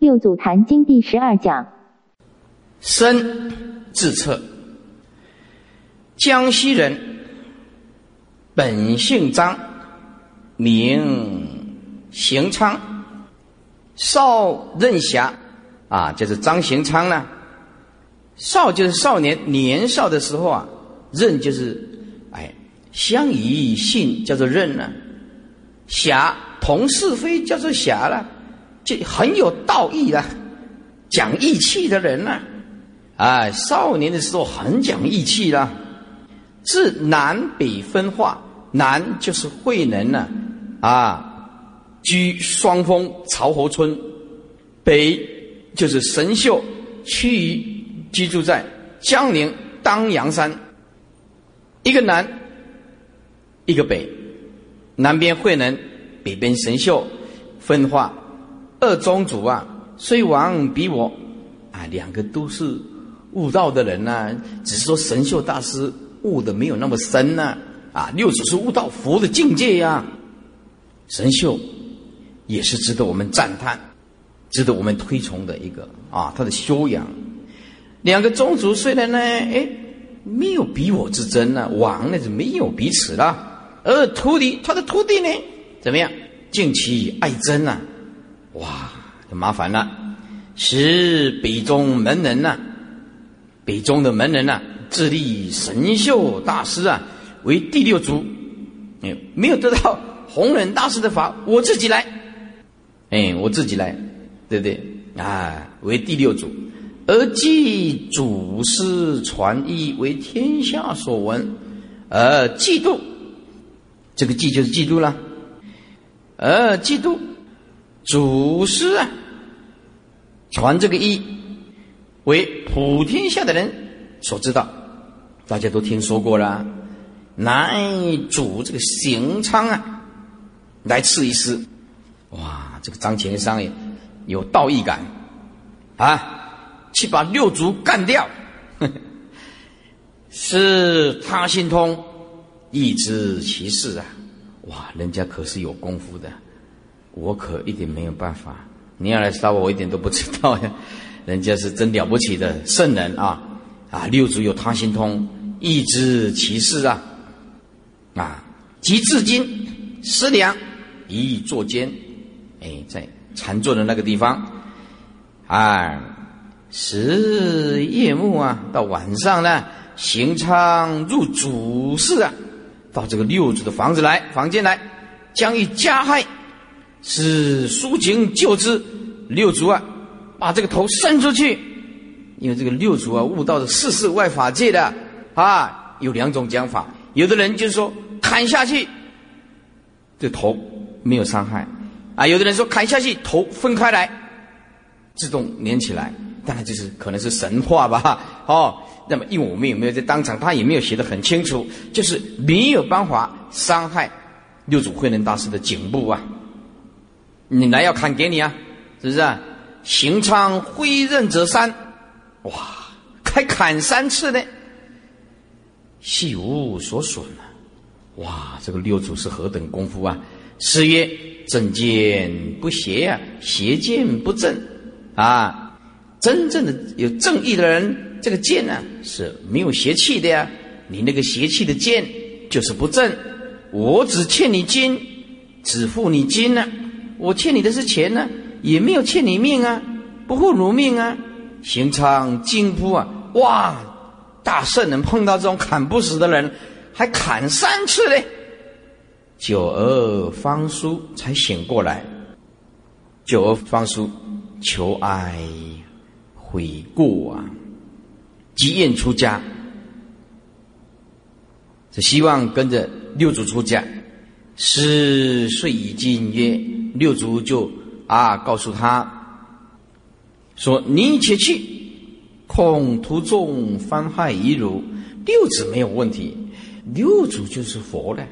六祖坛经第十二讲，身自测，江西人，本姓张，名行昌，少任侠，啊，就是张行昌呢。少就是少年年少的时候啊，任就是哎，相宜信叫做任呢，侠同是非叫做侠了。就很有道义的，讲义气的人呢，啊，少年的时候很讲义气啦。自南北分化，南就是慧能呢，啊，居双峰曹侯村；北就是神秀，趋于居住在江宁当阳山。一个南，一个北，南边慧能，北边神秀，分化。二宗主啊，虽王比我。啊，两个都是悟道的人呐，只是说神秀大师悟的没有那么深呐，啊，六祖是悟到佛的境界呀，神秀也是值得我们赞叹、值得我们推崇的一个啊，他的修养。两个宗主虽然呢，哎，没有比我之争呢，王那是没有彼此了，而徒弟他的徒弟呢，怎么样，敬其爱真呐。哇，就麻烦了！是北宗门人呐，北宗的门人呐，自立神秀大师啊为第六祖，哎，没有得到弘忍大师的法，我自己来，哎，我自己来，对不对？啊，为第六祖，而继祖师传译为天下所闻，而嫉妒，这个嫉就是嫉妒了，而嫉妒。祖师啊，传这个一，为普天下的人所知道，大家都听说过了。乃主这个行昌啊，来试一试。哇，这个张前商也有道义感啊，去把六族干掉。是他心通，亦知其事啊。哇，人家可是有功夫的。我可一点没有办法，你要来杀我，我一点都不知道呀。人家是真了不起的圣人啊！啊，六祖有他心通，亦知其事啊！啊，及至今思量，一意坐间，哎，在禅坐的那个地方，啊，时夜幕啊，到晚上呢，行昌入主室啊，到这个六祖的房子来，房间来，将欲加害。是抒情救之，六祖啊，把这个头伸出去，因为这个六祖啊悟到了世事外法界的啊，有两种讲法，有的人就是说砍下去，这头没有伤害啊；有的人说砍下去头分开来，自动连起来，当然就是可能是神话吧？哦，那么因为我们也没有在当场，他也没有写的很清楚，就是没有办法伤害六祖慧能大师的颈部啊。你来要砍给你啊，是不是啊？行昌挥刃折三，哇，开砍三次呢，细无所损啊！哇，这个六祖是何等功夫啊？是曰正见不邪呀，邪见不正啊！真正的有正义的人，这个剑呢是没有邪气的呀。你那个邪气的剑就是不正。我只欠你金，只付你金呢。我欠你的是钱呢，也没有欠你命啊，不负汝命啊！行昌惊呼啊，哇！大圣人碰到这种砍不死的人，还砍三次嘞！九儿方叔才醒过来，九儿方叔求哀悔过啊，即愿出家，是希望跟着六祖出家。是岁已经曰六祖就啊告诉他说：“你且去，恐途中翻害遗汝。”六祖没有问题，六祖就是佛了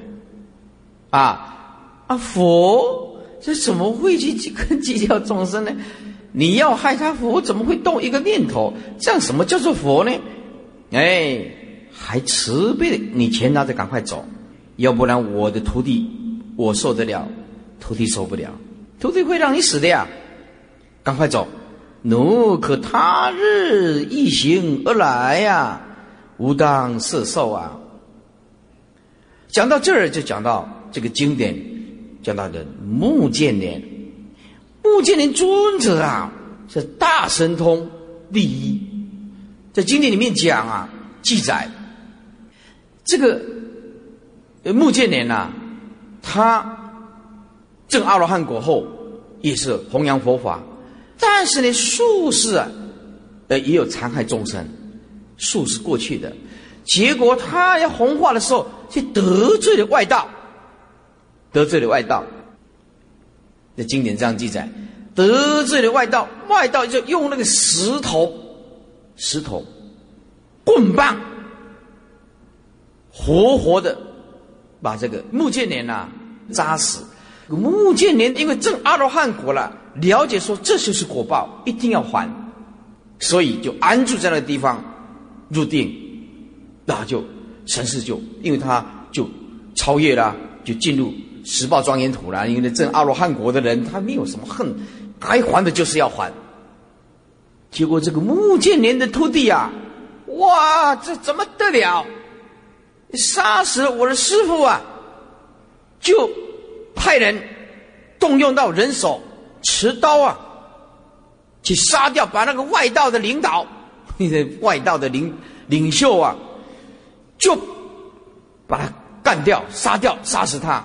啊啊！佛这怎么会去跟计较众生呢？你要害他，佛怎么会动一个念头？这样什么叫做佛呢？哎，还慈悲，你钱拿着赶快走，要不然我的徒弟。我受得了，徒弟受不了，徒弟会让你死的呀！赶快走，奴可他日一行而来呀，吾当摄受啊。讲到这儿，就讲到这个经典，讲到的目犍连，目犍连尊者啊，是大神通第一，在经典里面讲啊，记载。这个目犍连呐，他证阿罗汉果后，也是弘扬佛法。但是呢，术士啊，呃，也有残害众生，术是过去的，结果他要弘化的时候，却得罪了外道，得罪了外道。那经典这样记载，得罪了外道，外道就用那个石头、石头、棍棒，活活的把这个木建连呐扎死。木犍连因为证阿罗汉果了。了解说这就是果报，一定要还，所以就安住在那个地方入定，那就神世就因为他就超越了，就进入十报庄严土了。因为证阿罗汉国的人，他没有什么恨，该还的就是要还。结果这个木建连的徒弟啊，哇，这怎么得了？杀死我的师傅啊！就派人动用到人手。持刀啊，去杀掉，把那个外道的领导，那个外道的领领袖啊，就把他干掉、杀掉、杀死他。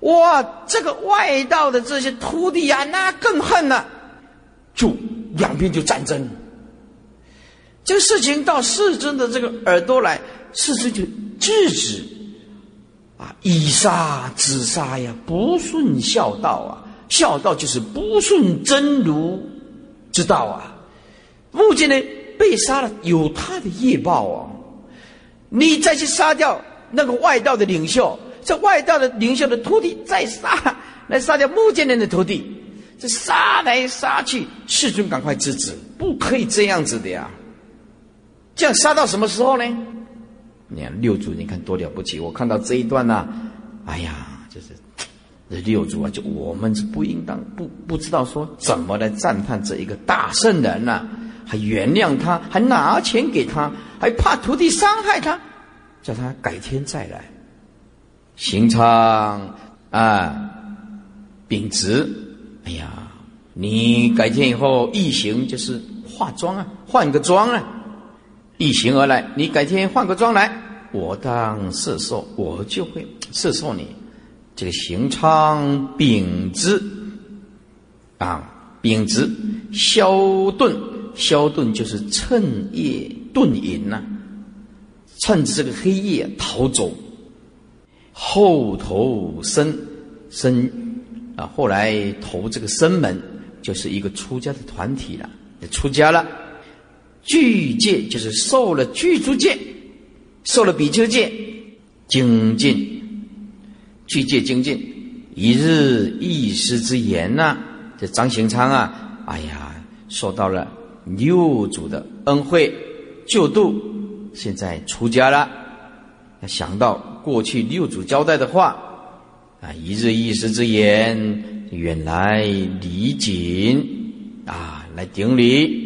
哇，这个外道的这些徒弟啊，那更恨了，就两边就战争。这个事情到世尊的这个耳朵来，世尊就制止以杀止杀呀，不顺孝道啊。孝道就是不顺真如之道啊！目犍连被杀了，有他的业报啊！你再去杀掉那个外道的领袖，这外道的领袖的徒弟再杀来杀掉目犍连的徒弟，这杀来杀去，世尊赶快制止，不可以这样子的呀！这样杀到什么时候呢？你看六祖，你看多了不起！我看到这一段呢，哎呀，就是。这六祖啊，就我们是不应当不不知道说怎么来赞叹这一个大圣人呢？还原谅他，还拿钱给他，还怕徒弟伤害他，叫他改天再来。行昌啊，秉直，哎呀，你改天以后一行就是化妆啊，换个妆啊，一行而来，你改天换个装来，我当摄受，我就会摄受你。这个行昌秉之啊，秉之消顿，消顿就是趁夜遁隐呐，趁着这个黑夜逃走。后投僧僧啊，后来投这个僧门，就是一个出家的团体了，出家了。具戒就是受了具足戒，受了比丘戒，精进。具戒精进，一日一时之言呐。这张行昌啊，哎呀，受到了六祖的恩惠救度，现在出家了。想到过去六祖交代的话啊，一日一时之言，远来礼景啊，来顶礼，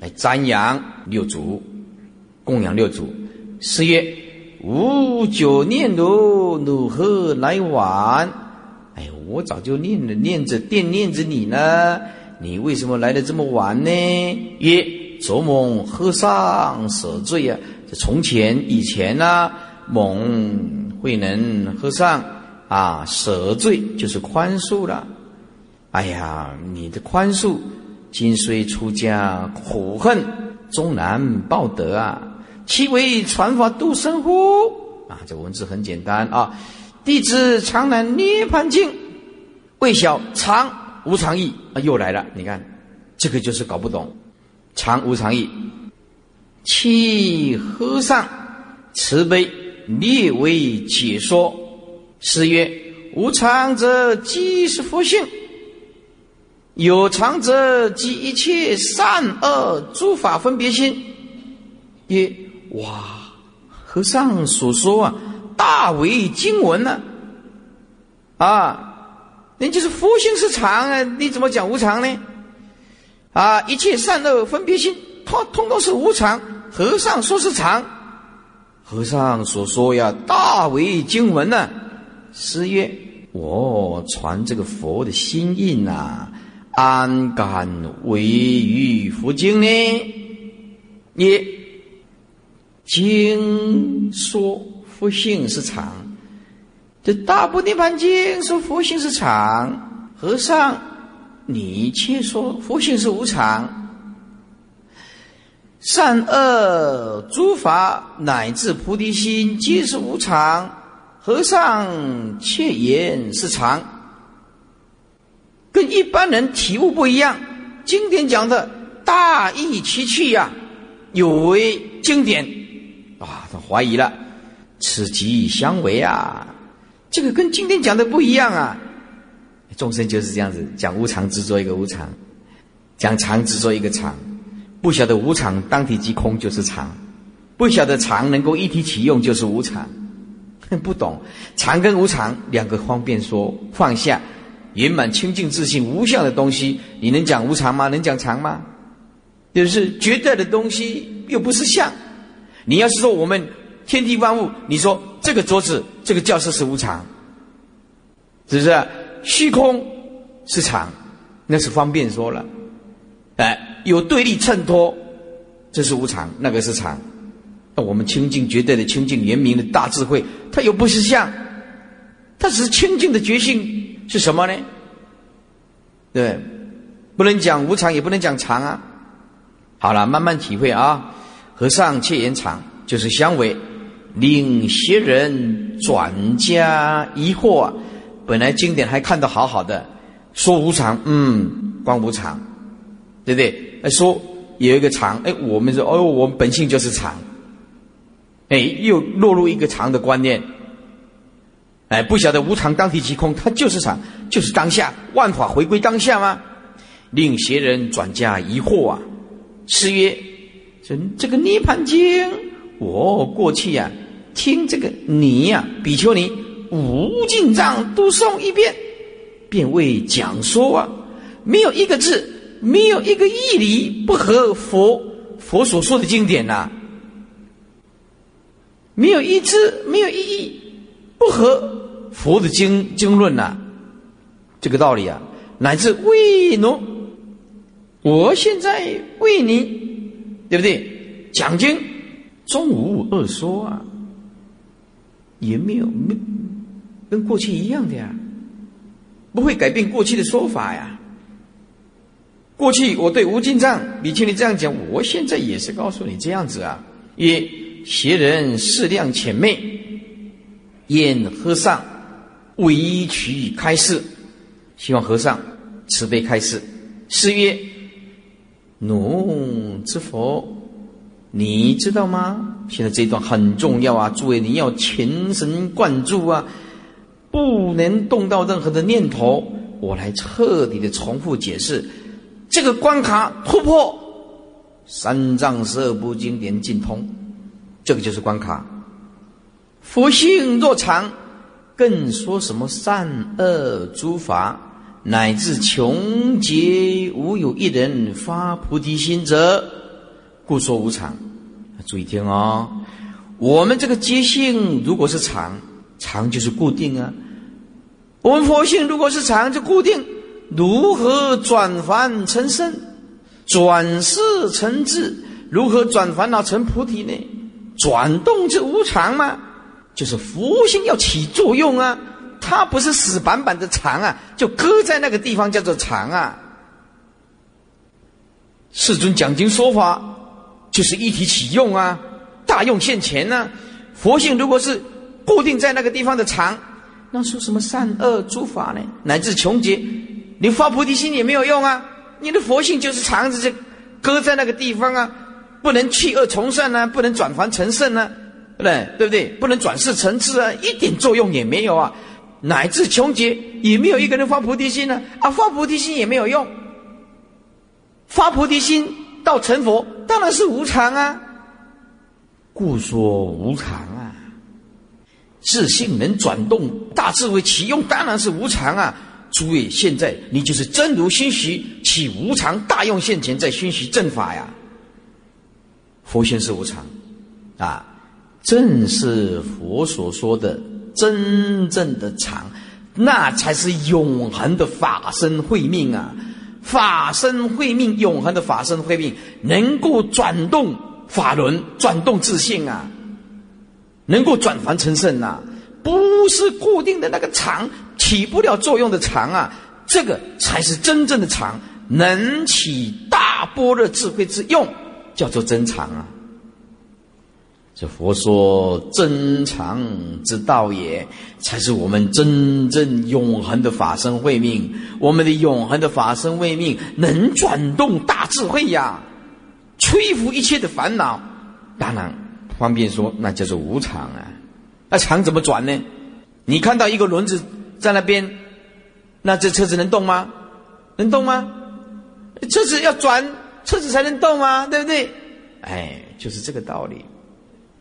来瞻仰六祖，供养六祖。四月。吾久念如，如何来晚？哎，我早就念了，念着惦念着你呢。你为什么来的这么晚呢？曰：昨蒙和尚舍罪啊！这从前以前呢，蒙慧能和尚啊舍罪，就是宽恕了。哎呀，你的宽恕，今虽出家，苦恨终难报得啊！其为传法度生乎？啊，这文字很简单啊。弟子常难涅盘经，未晓常无常意啊，又来了。你看，这个就是搞不懂常无常意。其和尚慈悲略为解说，是曰：无常者即是佛性，有常者即一切善恶诸法分别心。曰。哇，和尚所说啊，大为经文呢，啊，那就是佛性是常啊，你怎么讲无常呢？啊，一切善恶分别心，通通都是无常。和尚说是常，和尚所说呀，大为经文呢。师曰：我传这个佛的心印呐，安敢违于佛经呢？你经说佛性是常，这大部涅盘经说佛性是常，和尚你却说佛性是无常。善恶诸法乃至菩提心皆是无常，和尚却言是常，跟一般人体悟不一样。经典讲的大义其趣呀，有违经典啊，他怀疑了，此即相违啊，这个跟经典讲的不一样啊。众生就是这样子，讲无常执着一个无常，讲常执着一个常。不晓得无常当体即空就是常，不晓得常能够一体起用就是无常，不懂常跟无常两个方便说放下圆满清净自信无相的东西，你能讲无常吗？能讲常吗？就是绝对的东西又不是相。你要是说我们天地万物，你说这个桌子这个教室是无常，是不是？虚空是常，那是方便说了，哎。有对立衬托，这是无常，那个是常。那我们清净绝对的清净圆明的大智慧，它又不是相，它只是清净的觉性是什么呢？对，不能讲无常，也不能讲常啊。好了，慢慢体会啊。和尚切言常，就是相违，令邪人转加疑惑。本来经典还看得好好的，说无常，嗯，光无常，对不对？哎，说有一个常，哎，我们说，哦，我们本性就是常，哎，又落入一个常的观念，哎，不晓得无常当体即空，它就是常，就是当下，万法回归当下吗？令邪人转加疑惑啊！是曰：这这个涅盘经，我过去呀，听这个你呀，比丘尼无尽藏读诵一遍，便为讲说啊，没有一个字。没有一个义理不合佛佛所说的经典呐，没有一字没有意义不合佛的经经论呐，这个道理啊，乃至为奴，我现在为你，对不对？讲经中无二说啊，也没有没跟过去一样的呀，不会改变过去的说法呀。过去我对吴进藏、比丘尼这样讲，我现在也是告诉你这样子啊。曰：邪人适量浅昧，愿和尚委曲开示，希望和尚慈悲开示。是曰：奴之佛，你知道吗？现在这一段很重要啊，诸位你要全神贯注啊，不能动到任何的念头。我来彻底的重复解释。这个关卡突破，三藏十二部经典尽通，这个就是关卡。佛性若常，更说什么善恶诸法，乃至穷劫无有一人发菩提心者，故说无常。注意听哦，我们这个觉性如果是常，常就是固定啊。我们佛性如果是常，就固定。如何转凡成圣，转世成智？如何转烦恼成菩提呢？转动之无常吗？就是佛性要起作用啊！它不是死板板的常啊，就搁在那个地方叫做常啊。世尊讲经说法就是一体起用啊，大用现前呢。佛性如果是固定在那个地方的常，那说什么善恶诸法呢？乃至穷劫。你发菩提心也没有用啊！你的佛性就是常着，就搁在那个地方啊，不能去恶从善呢，不能转凡成圣呢，对不对？对不对？不能转世成智啊，一点作用也没有啊！乃至穷劫也没有一个人发菩提心呢，啊，发菩提心也没有用。发菩提心到成佛当然是无常啊，故说无常啊。自性能转动大智慧启用当然是无常啊。诸位，现在你就是真如心许，起无常大用现前，在熏习正法呀。佛性是无常，啊，正是佛所说的真正的常，那才是永恒的法身慧命啊！法身慧命，永恒的法身慧命，能够转动法轮，转动自信啊，能够转凡成圣呐，不是固定的那个常。起不了作用的常啊，这个才是真正的常，能起大般若智慧之用，叫做真常啊。这佛说真常之道也，才是我们真正永恒的法身慧命。我们的永恒的法身慧命，能转动大智慧呀，吹拂一切的烦恼。当然，方便说，那叫做无常啊。那常怎么转呢？你看到一个轮子。在那边，那这车子能动吗？能动吗？车子要转，车子才能动吗？对不对？哎，就是这个道理。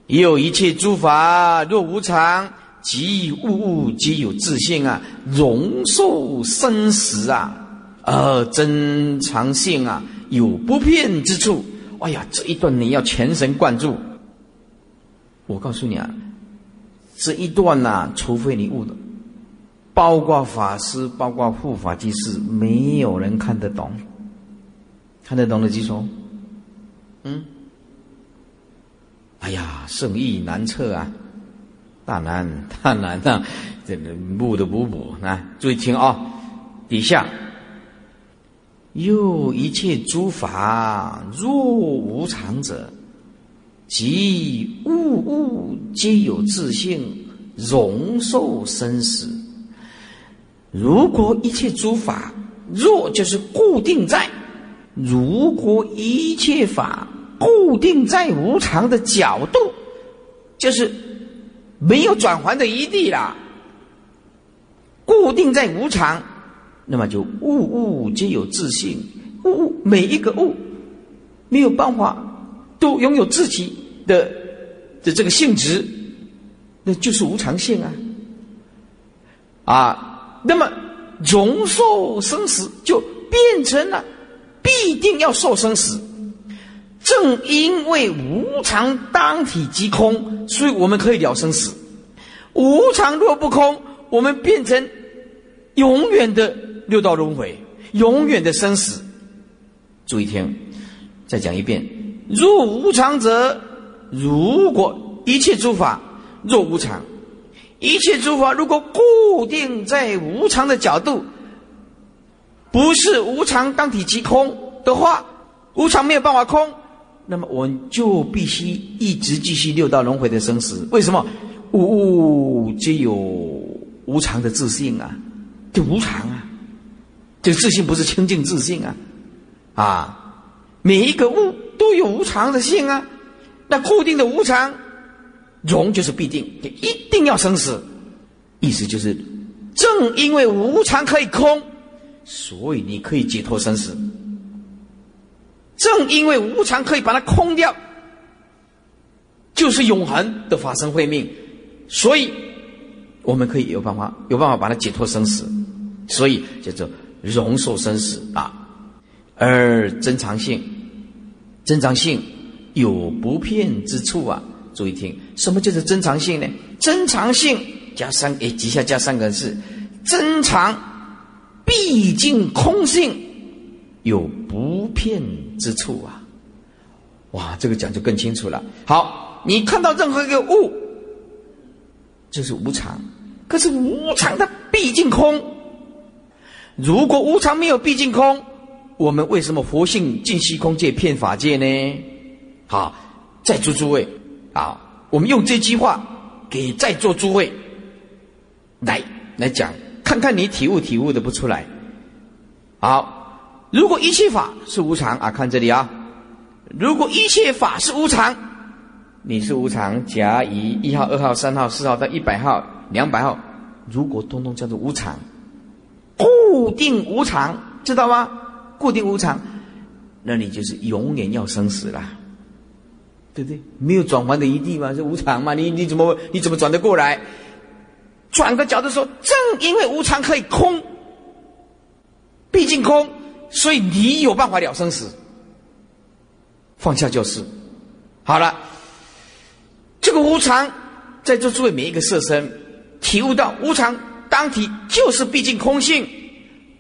也有一切诸法若无常，即物物皆有自性啊，容受生死啊，而真常性啊，有不变之处。哎呀，这一段你要全神贯注。我告诉你啊，这一段呐，除非你悟了。包括法师，包括护法居士，没有人看得懂。看得懂的举手。嗯。哎呀，圣意难测啊，大难 大难啊！这个补的补补啊，注意听啊，底下又一切诸法若无常者，即物物皆有自性，容受生死。如果一切诸法若就是固定在，如果一切法固定在无常的角度，就是没有转还的余地啦。固定在无常，那么就物物皆有自性，物物每一个物没有办法都拥有自己的的这个性质，那就是无常性啊，啊。那么，容受生死就变成了必定要受生死。正因为无常当体即空，所以我们可以了生死。无常若不空，我们变成永远的六道轮回，永远的生死。注意听，再讲一遍：若无常者，如果一切诸法若无常。一切诸法如果固定在无常的角度，不是无常当体即空的话，无常没有办法空，那么我们就必须一直继续六道轮回的生死。为什么？物物皆有无常的自信啊，就无常啊，这自信不是清净自信啊，啊，每一个物都有无常的性啊，那固定的无常。容就是必定，就一定要生死，意思就是，正因为无常可以空，所以你可以解脱生死。正因为无常可以把它空掉，就是永恒的法身慧命，所以我们可以有办法，有办法把它解脱生死，所以叫做容受生死啊。而真常性，真常性有不骗之处啊。注意听，什么叫做真常性呢？真常性加三，诶，底下加三个字，真常毕竟空性有不骗之处啊！哇，这个讲就更清楚了。好，你看到任何一个物，就是无常，可是无常它毕竟空。如果无常没有毕竟空，我们为什么佛性尽虚空界骗法界呢？好，在座诸位。啊，我们用这句话给在座诸位来来讲，看看你体悟体悟的不出来。好，如果一切法是无常啊，看这里啊，如果一切法是无常，你是无常，甲乙一号、二号、三号、四号到一百号、两百号，如果通通叫做无常，固定无常，知道吗？固定无常，那你就是永远要生死了。对不对？没有转换的余地嘛，是无常嘛？你你怎么你怎么转得过来？转个角度说，正因为无常可以空，毕竟空，所以你有办法了生死。放下就是，好了。这个无常，在座诸位每一个色身体悟到无常当体就是毕竟空性，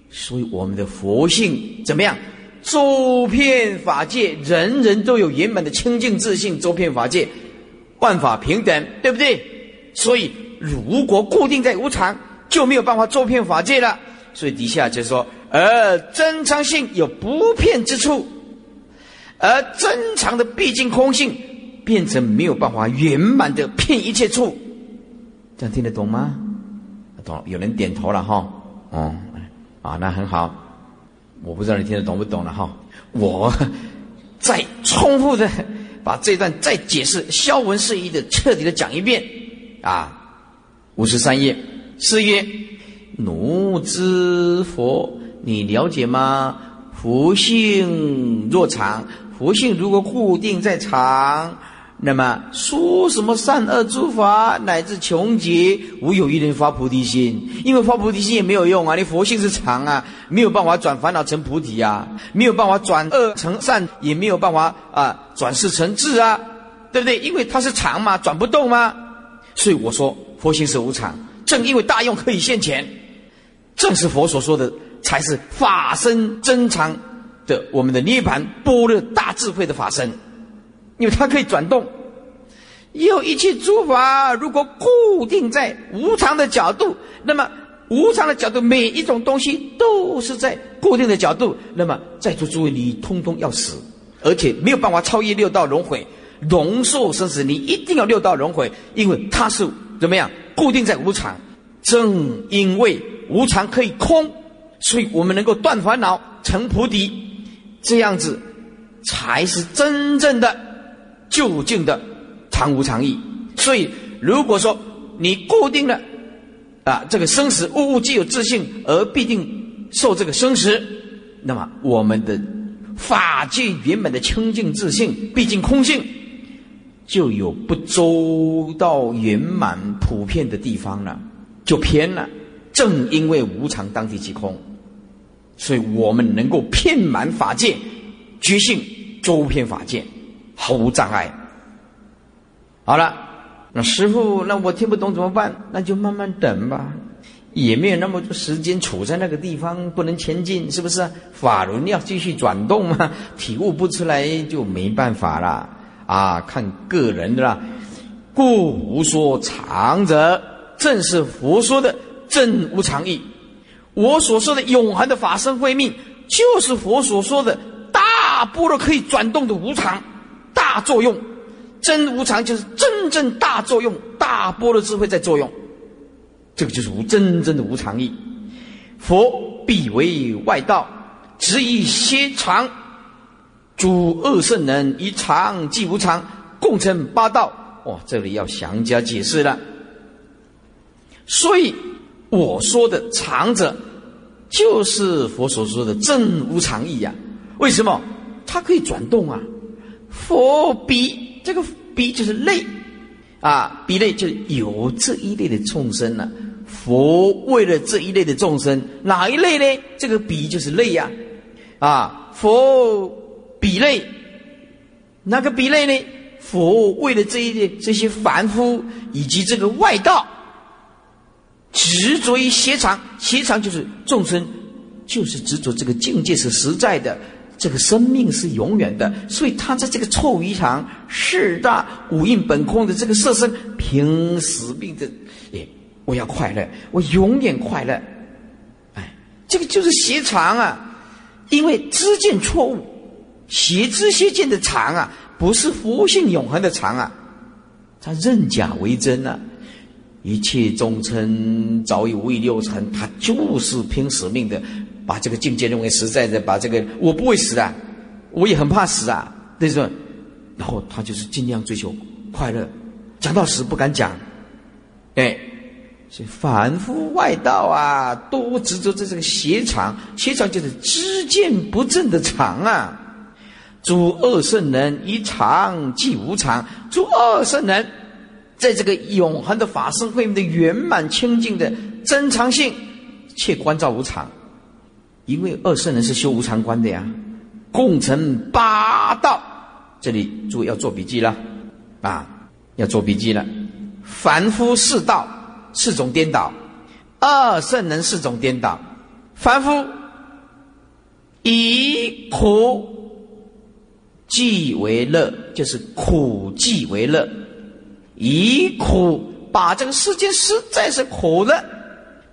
所以我们的佛性怎么样？周遍法界，人人都有圆满的清净自信，周遍法界，万法平等，对不对？所以如果固定在无常，就没有办法周遍法界了。所以底下就说，而真常性有不骗之处。而真常的毕竟空性，变成没有办法圆满的骗一切处，这样听得懂吗？懂，有人点头了哈。哦，啊，那很好。我不知道你听得懂不懂了哈。我再重复的把这段再解释消文释义的彻底的讲一遍啊。五十三页，是曰：奴知佛，你了解吗？福性若常。佛性如果固定在常，那么说什么善恶诸法乃至穷劫，无有一人发菩提心，因为发菩提心也没有用啊！你佛性是常啊，没有办法转烦恼成菩提啊，没有办法转恶成善，也没有办法啊转世成智啊，对不对？因为它是常嘛，转不动吗？所以我说佛性是无常，正因为大用可以现前，正是佛所说的才是法身真常。的我们的涅盘般若大智慧的法身，因为它可以转动。有一切诸法，如果固定在无常的角度，那么无常的角度，每一种东西都是在固定的角度。那么在座诸位，你通通要死，而且没有办法超越六道轮回，龙寿生死，你一定要六道轮回，因为它是怎么样固定在无常。正因为无常可以空，所以我们能够断烦恼成菩提。这样子，才是真正的究竟的常无常意。所以，如果说你固定了啊，这个生死，物物皆有自性，而必定受这个生死，那么我们的法界原本的清净自性，毕竟空性，就有不周到圆满普遍的地方了，就偏了。正因为无常当地即空。所以我们能够遍满法界，觉性周遍法界，毫无障碍。好了，那师傅，那我听不懂怎么办？那就慢慢等吧，也没有那么多时间处在那个地方，不能前进，是不是？法轮要继续转动嘛，体悟不出来就没办法了啊，看个人的啦。故无说常者，正是佛说的正无常意。我所说的永恒的法身慧命，就是佛所说的大波罗可以转动的无常大作用，真无常就是真正大作用，大波罗智慧在作用，这个就是无真正的无常意。佛必为外道，执以歇常，诸恶圣人以常即无常，共成八道。哦，这里要详加解释了。所以我说的常者。就是佛所说的正无常意呀？为什么？它可以转动啊！佛比这个比就是类啊，比类就有这一类的众生呢。佛为了这一类的众生，哪一类呢？这个比就是类呀！啊，佛比类，哪个比类呢？佛为了这一类这些凡夫以及这个外道。执着于邪常，邪常就是众生，就是执着这个境界是实在的，这个生命是永远的，所以他在这个臭鱼肠、四大五蕴本空的这个色身，凭死命的，哎，我要快乐，我永远快乐，哎，这个就是邪常啊，因为知见错误，邪知邪见的常啊，不是佛性永恒的常啊，他认假为真啊。一切众生早已无以六尘，他就是拼死命的把这个境界认为实在的，把这个我不会死啊，我也很怕死啊，对不对？然后他就是尽量追求快乐，讲到死不敢讲，哎，所以凡夫外道啊，都执着在这个邪常，邪常就是知见不正的常啊。诸恶圣人以常即无常，诸恶圣人。在这个永恒的法身慧命的圆满清净的真常性，却关照无常，因为二圣人是修无常观的呀。共成八道，这里注意要做笔记了，啊，要做笔记了。凡夫四道，四种颠倒；二圣人四种颠倒。凡夫以苦即为乐，就是苦即为乐，以苦把这个世界实在是苦的，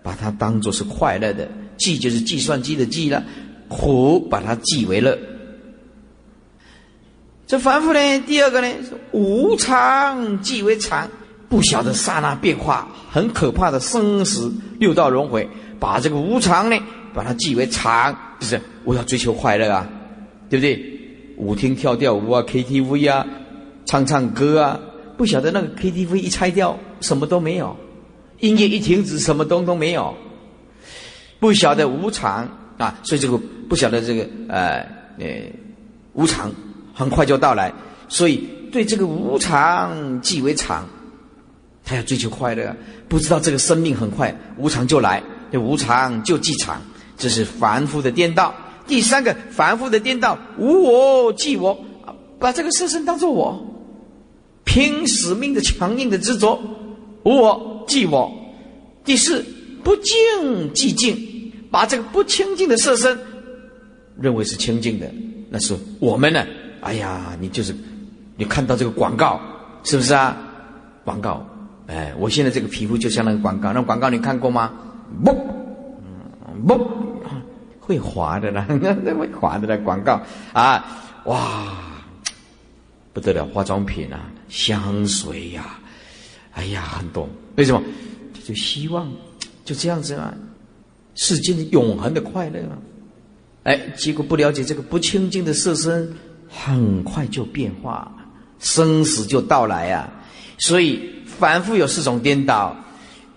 把它当做是快乐的，计就是计算机的计了，苦把它记为乐。这凡夫呢，第二个呢，无常即为常，不晓得刹那变化，很可怕的生死六道轮回，把这个无常呢，把它记为常，就是我要追求快乐啊，对不对？舞厅跳跳舞啊，KTV 啊，唱唱歌啊，不晓得那个 KTV 一拆掉，什么都没有；音乐一停止，什么东都没有。不晓得无常啊，所以这个不晓得这个呃呃无常。很快就到来，所以对这个无常即为常，他要追求快乐，不知道这个生命很快无常就来，这无常就即常，这是凡夫的颠倒。第三个凡夫的颠倒，无我即我，把这个色身当做我，拼死命的强硬的执着，无我即我。第四不净即净，把这个不清净的色身认为是清净的，那是我们呢？哎呀，你就是，你看到这个广告是不是啊？广告，哎，我现在这个皮肤就像那个广告，那广告你看过吗？不，不，会滑的啦，那 会滑的啦，广告啊，哇，不得了，化妆品啊，香水呀，哎呀，很多，为什么？就希望就这样子啊，世间的永恒的快乐啊，哎，结果不了解这个不清净的色身。很快就变化，生死就到来啊！所以凡夫有四种颠倒：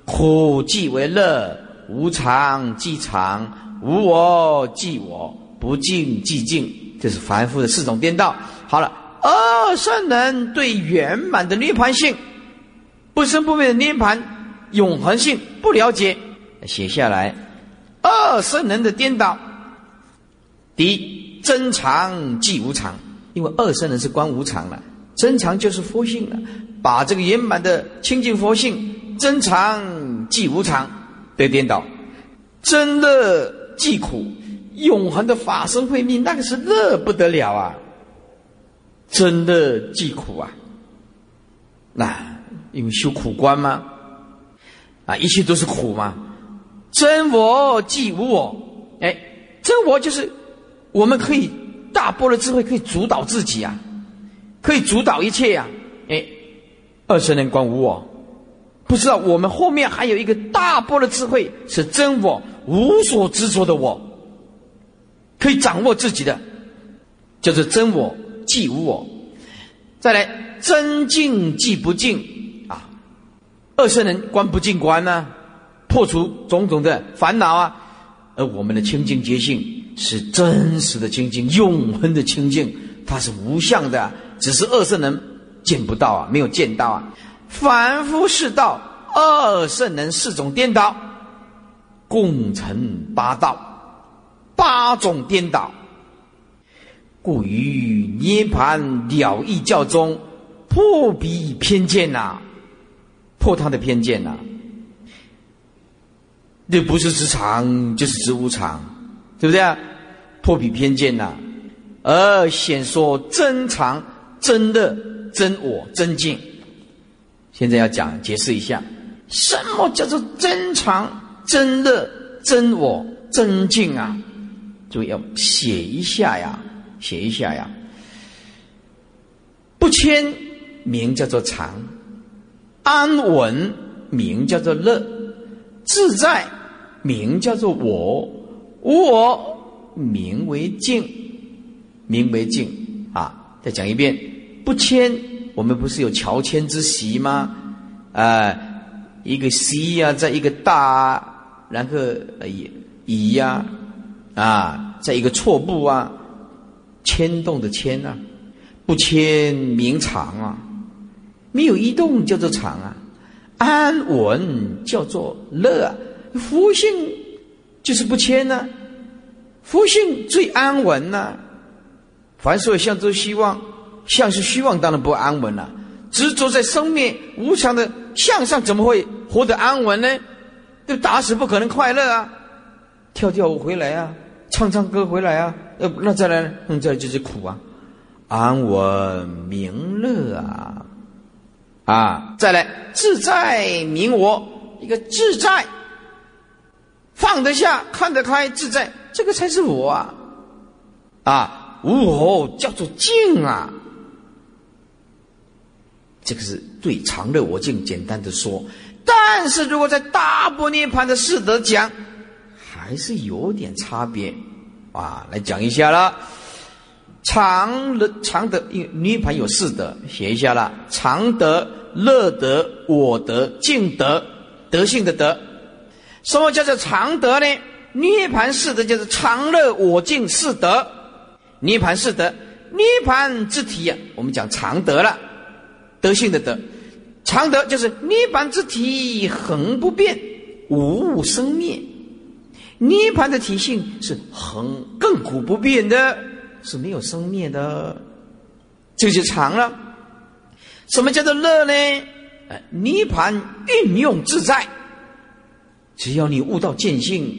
苦即为乐，无常即常，无我即我，不净即净。这是凡夫的四种颠倒。好了，二圣人对圆满的涅盘性、不生不灭的涅盘永恒性不了解，写下来。二圣人的颠倒：第一，真常即无常。因为二圣人是观无常了，真常就是佛性了，把这个圆满的清净佛性真常即无常被颠倒，真乐即苦，永恒的法身慧命那个是乐不得了啊，真乐即苦啊，那因为修苦观吗？啊，一切都是苦吗？真我即无我，哎，真我就是我们可以。大波的智慧可以主导自己啊，可以主导一切呀！哎，二十年观无我，不知道我们后面还有一个大波的智慧是真我，无所执着的我，可以掌握自己的，叫做真我即无我。再来真净即不净啊，二圣人观不净观呢，破除种种的烦恼啊，而我们的清净觉性。是真实的清净，永恒的清净，它是无相的，只是二圣人见不到啊，没有见到啊。凡夫是道，二圣人四种颠倒，共成八道，八种颠倒，故于涅盘了义教中破彼偏见呐，破他的偏见呐。这不是指常，就是指无常。对不对啊？破彼偏见呐，而显说真常、真乐、真我、真净。现在要讲解释一下，什么叫做真常、真乐、真我、真净啊？注意要写一下呀，写一下呀。不迁名叫做常，安稳名叫做乐，自在名叫做我。无我名为净，名为净啊！再讲一遍，不迁。我们不是有乔迁之习吗？啊，一个西呀，在一个大，然后乙乙呀，啊，在一个错步啊，牵动的牵啊，不牵名常啊，没有移动叫做常啊，安稳叫做乐啊，福性。就是不迁呢，福性最安稳呐。凡所有相都希望，相是虚妄，当然不安稳了。执着在生灭无常的相上，怎么会活得安稳呢？就打死不可能快乐啊！跳跳舞回来啊，唱唱歌回来啊，呃，那再来，那，再来就是苦啊，安稳明乐啊，啊，再来自在明我，一个自在，放得下，看得开，自在，这个才是我啊，啊，无我叫做静啊。这个是对常乐我净简单的说，但是如果在大波涅盘的四德讲，还是有点差别啊。来讲一下了，常乐常德，因为涅盘有四德，写一下了：常德、乐德、我德、净德，德性的德。什么叫做常德呢？涅盘四德就是常乐我净四德。涅盘四德，涅盘之体呀，我们讲常德了。德性的德，常德就是涅盘之体恒不变，无物生灭。涅盘的体性是恒亘古不变的，是没有生灭的，这就长了。什么叫做乐呢？呃，涅盘运用自在，只要你悟到见性，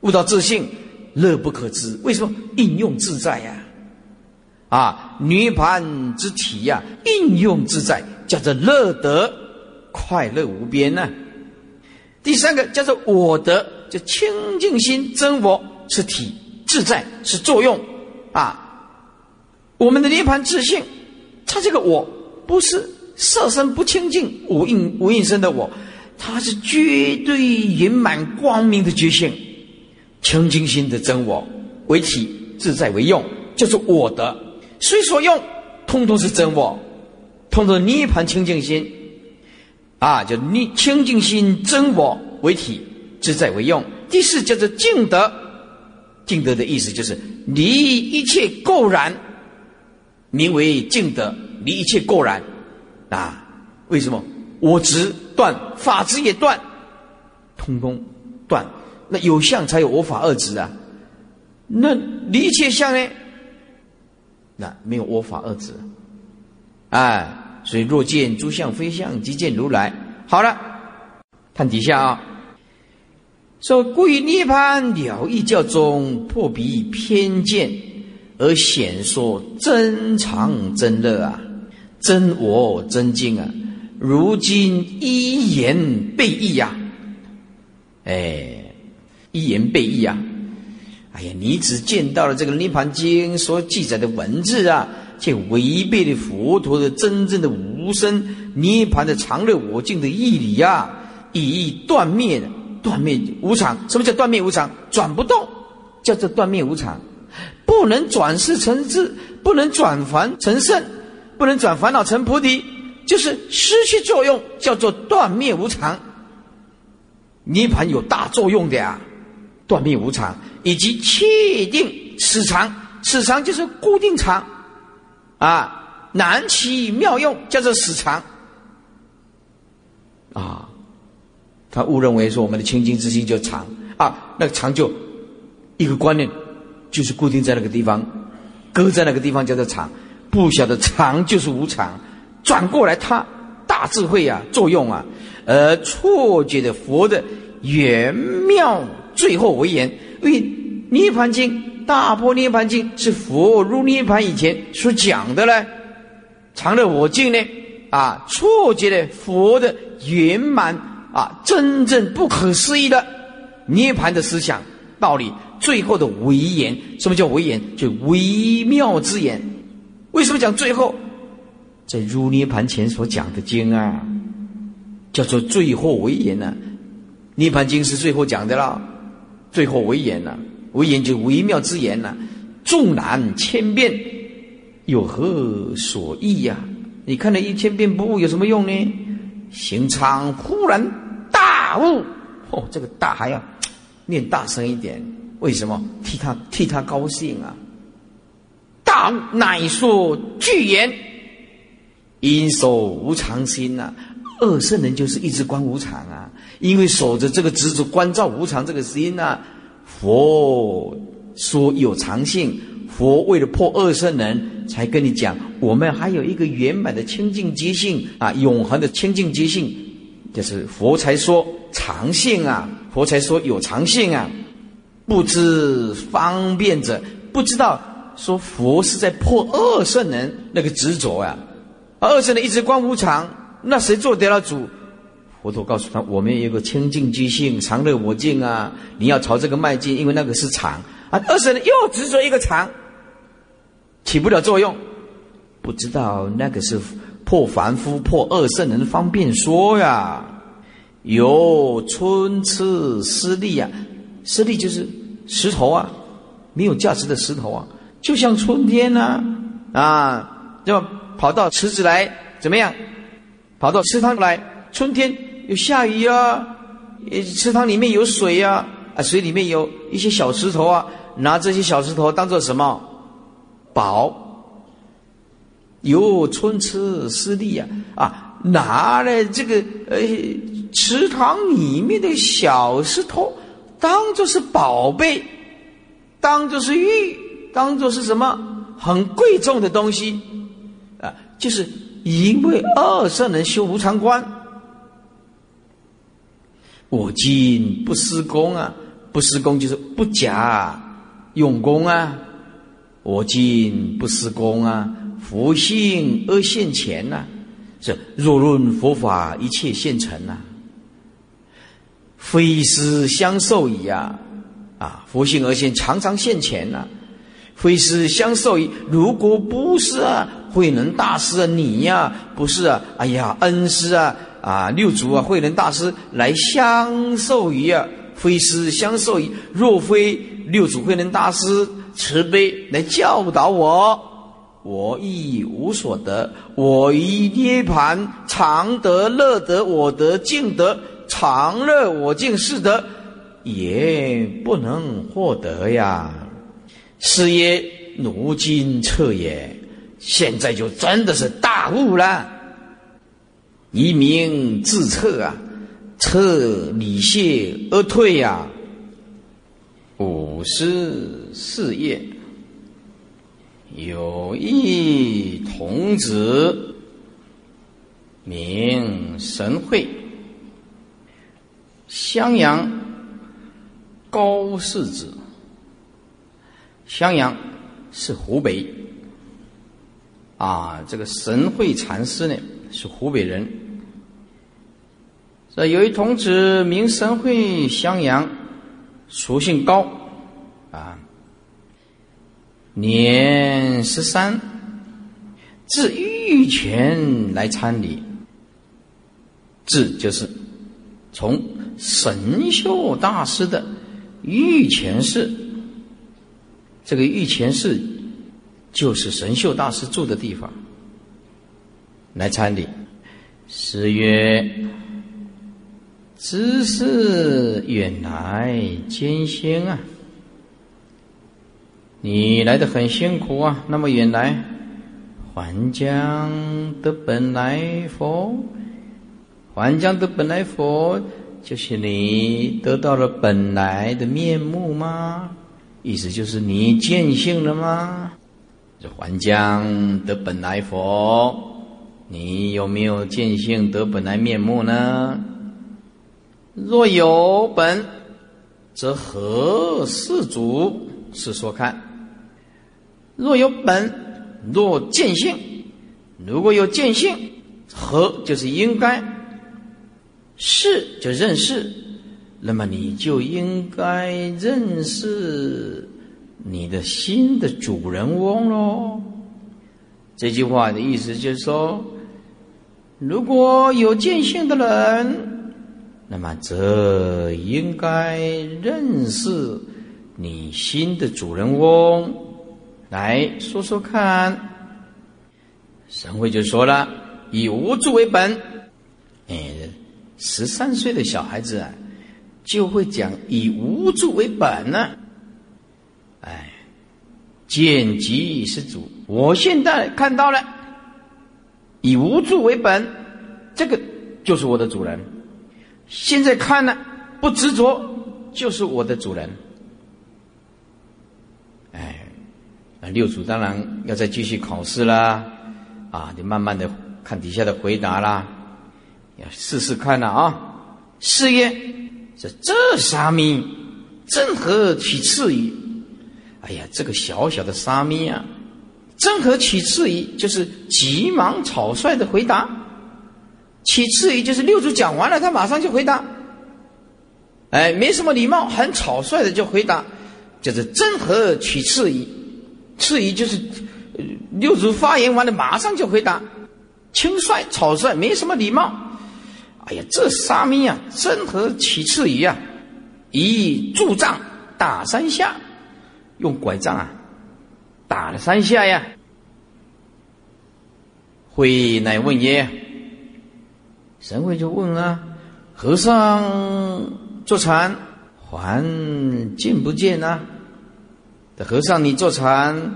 悟到自性，乐不可知。为什么应用自在呀？啊，涅盘之体呀，应用自在，叫做乐得快乐无边呢。第三个叫做我得，就清净心真我是体自在是作用啊。我们的涅盘自性，它这个我不是色身不清净无应无应身的我，它是绝对圆满光明的觉性，清净心的真我为体自在为用，就是我的。虽所用，通通是真我，通通涅盘清净心，啊，就涅清净心真我为体，自在为用。第四叫做净德，净德的意思就是离一切垢然，名为净德，离一切垢然，啊，为什么？我执断，法执也断，通通断。那有相才有我法二执啊，那离一切相呢？那没有我法二字，哎，所以若见诸相非相，即见如来。好了，看底下啊，说故于涅盘了义教中破彼偏见，而显说真常真乐啊，真我真经啊，如今一言背义呀，哎，一言背义啊。哎呀，你只见到了这个《涅盘经》所记载的文字啊，却违背了佛陀的真正的无生涅盘的常乐我净的义理啊！以断灭，断灭无常。什么叫断灭无常？转不动，叫做断灭无常。不能转世成智，不能转凡成圣，不能转烦恼成菩提，就是失去作用，叫做断灭无常。涅盘有大作用的呀，断灭无常。以及确定此常，此常就是固定常，啊，难其妙用，叫做死常，啊，他误认为说我们的清净之心就常，啊，那个常就一个观念，就是固定在那个地方，搁在那个地方叫做常，不晓得常就是无常，转过来他大智慧啊作用啊，而错觉的佛的圆妙最后为言。因为《涅盘经》《大破涅盘经》是佛入涅盘以前所讲的呢，常乐我净呢，啊，错觉的佛的圆满啊，真正不可思议的涅盘的思想道理，最后的唯言，什么叫唯言？就微妙之言。为什么讲最后？在入涅盘前所讲的经啊，叫做最后唯言呢？《涅盘经》是最后讲的了。最后为言呐，为言就微妙之言呐，纵难千变，有何所益呀？你看了一千遍不悟有什么用呢？行昌忽然大悟，哦，这个大还要 念大声一点，为什么？替他替他高兴啊！大悟乃说具言，因守无常心呐。二圣人就是一直观无常啊，因为守着这个执着关照无常这个心呐，佛说有常性，佛为了破二圣人才跟你讲，我们还有一个圆满的清净觉性啊，永恒的清净觉性，就是佛才说常性啊，佛才说有常性啊，不知方便者不知道说佛是在破二圣人那个执着呀，二圣人一直观无常，那谁做得了主？佛陀告诉他：“我们有个清净之性，常乐我净啊！你要朝这个迈进，因为那个是常啊。二圣人又执着一个常，起不了作用。不知道那个是破凡夫、破二圣人方便说呀。有春次失利呀，失利就是石头啊，没有价值的石头啊，就像春天呐啊，要跑到池子来怎么样？跑到池塘来，春天。”有下雨啊，池塘里面有水呀，啊，水里面有一些小石头啊，拿这些小石头当做什么宝？有春吃湿地呀，啊，拿了这个呃池塘里面的小石头当做是宝贝，当做是玉，当做是什么很贵重的东西啊？就是因为二圣人修无常观。我今不施功啊，不施功就是不假用功啊。我今不施功啊，福性而现前呐。是若论佛法，一切现成呐，非师相授矣啊！啊，福性而现，常常现前呐。非师相授矣，如果不是啊，慧能大师啊，你呀，不是啊，哎呀，恩师啊。啊，六祖啊，慧能大师来相授矣啊，非师相授矣。若非六祖慧能大师慈悲来教导我，我亦无所得。我于涅盘常得乐得，我得净得常乐我净是德，也不能获得呀。是曰如今彻也，现在就真的是大悟了。一名自彻啊，测礼谢而退呀。五十四页，有一童子名神会，襄阳高氏子。襄阳是湖北啊，这个神会禅师呢是湖北人。这有一童子名神会襄阳，属性高，啊，年十三，自玉泉来参礼。自就是从神秀大师的御前寺，这个御前寺就是神秀大师住的地方，来参礼。十曰。知是远来艰辛啊！你来的很辛苦啊，那么远来，还将的本来佛，还将的本来佛，就是你得到了本来的面目吗？意思就是你见性了吗？这还将得本来佛，你有没有见性得本来面目呢？若有本，则何事主？是说看。若有本，若见性，如果有见性，何就是应该，是就认识，那么你就应该认识你的新的主人翁喽。这句话的意思就是说，如果有见性的人。那么，则应该认识你新的主人翁，来说说看。神会就说了：“以无助为本。”哎，十三岁的小孩子啊就会讲以无助为本呢哎见机已是主我现在看到了以无助为本这个就是我的主人。现在看了不执着就是我的主人。哎那六祖当然要再继续考试啦啊你慢慢的看底下的回答啦。要试试看了啊。是曰：这这沙弥，正何其次矣？哎呀，这个小小的沙弥啊，正何其次矣？就是急忙草率的回答。其次于就是六祖讲完了，他马上就回答。哎，没什么礼貌，很草率的就回答，就是正何其次矣？次于就是六祖发言完了，马上就回答，轻率草率，没什么礼貌。哎呀，这沙弥啊，真和其次一样？以助杖打三下，用拐杖啊，打了三下呀。会乃问曰：神会就问啊，和尚。坐禅还见不见呢？这和尚，你坐禅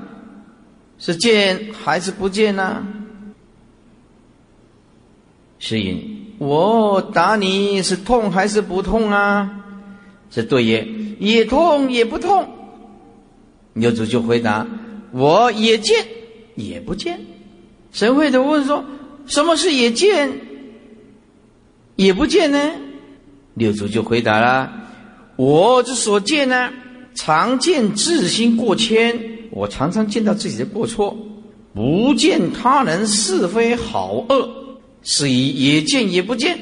是见还是不见呢？是因我打你是痛还是不痛啊？是对也，也痛也不痛。六祖就回答：我也见也不见。神会的问说：什么是也见也不见呢？六祖就回答了：“我之所见呢，常见自心过谦，我常常见到自己的过错，不见他人是非好恶，是以也见也不见。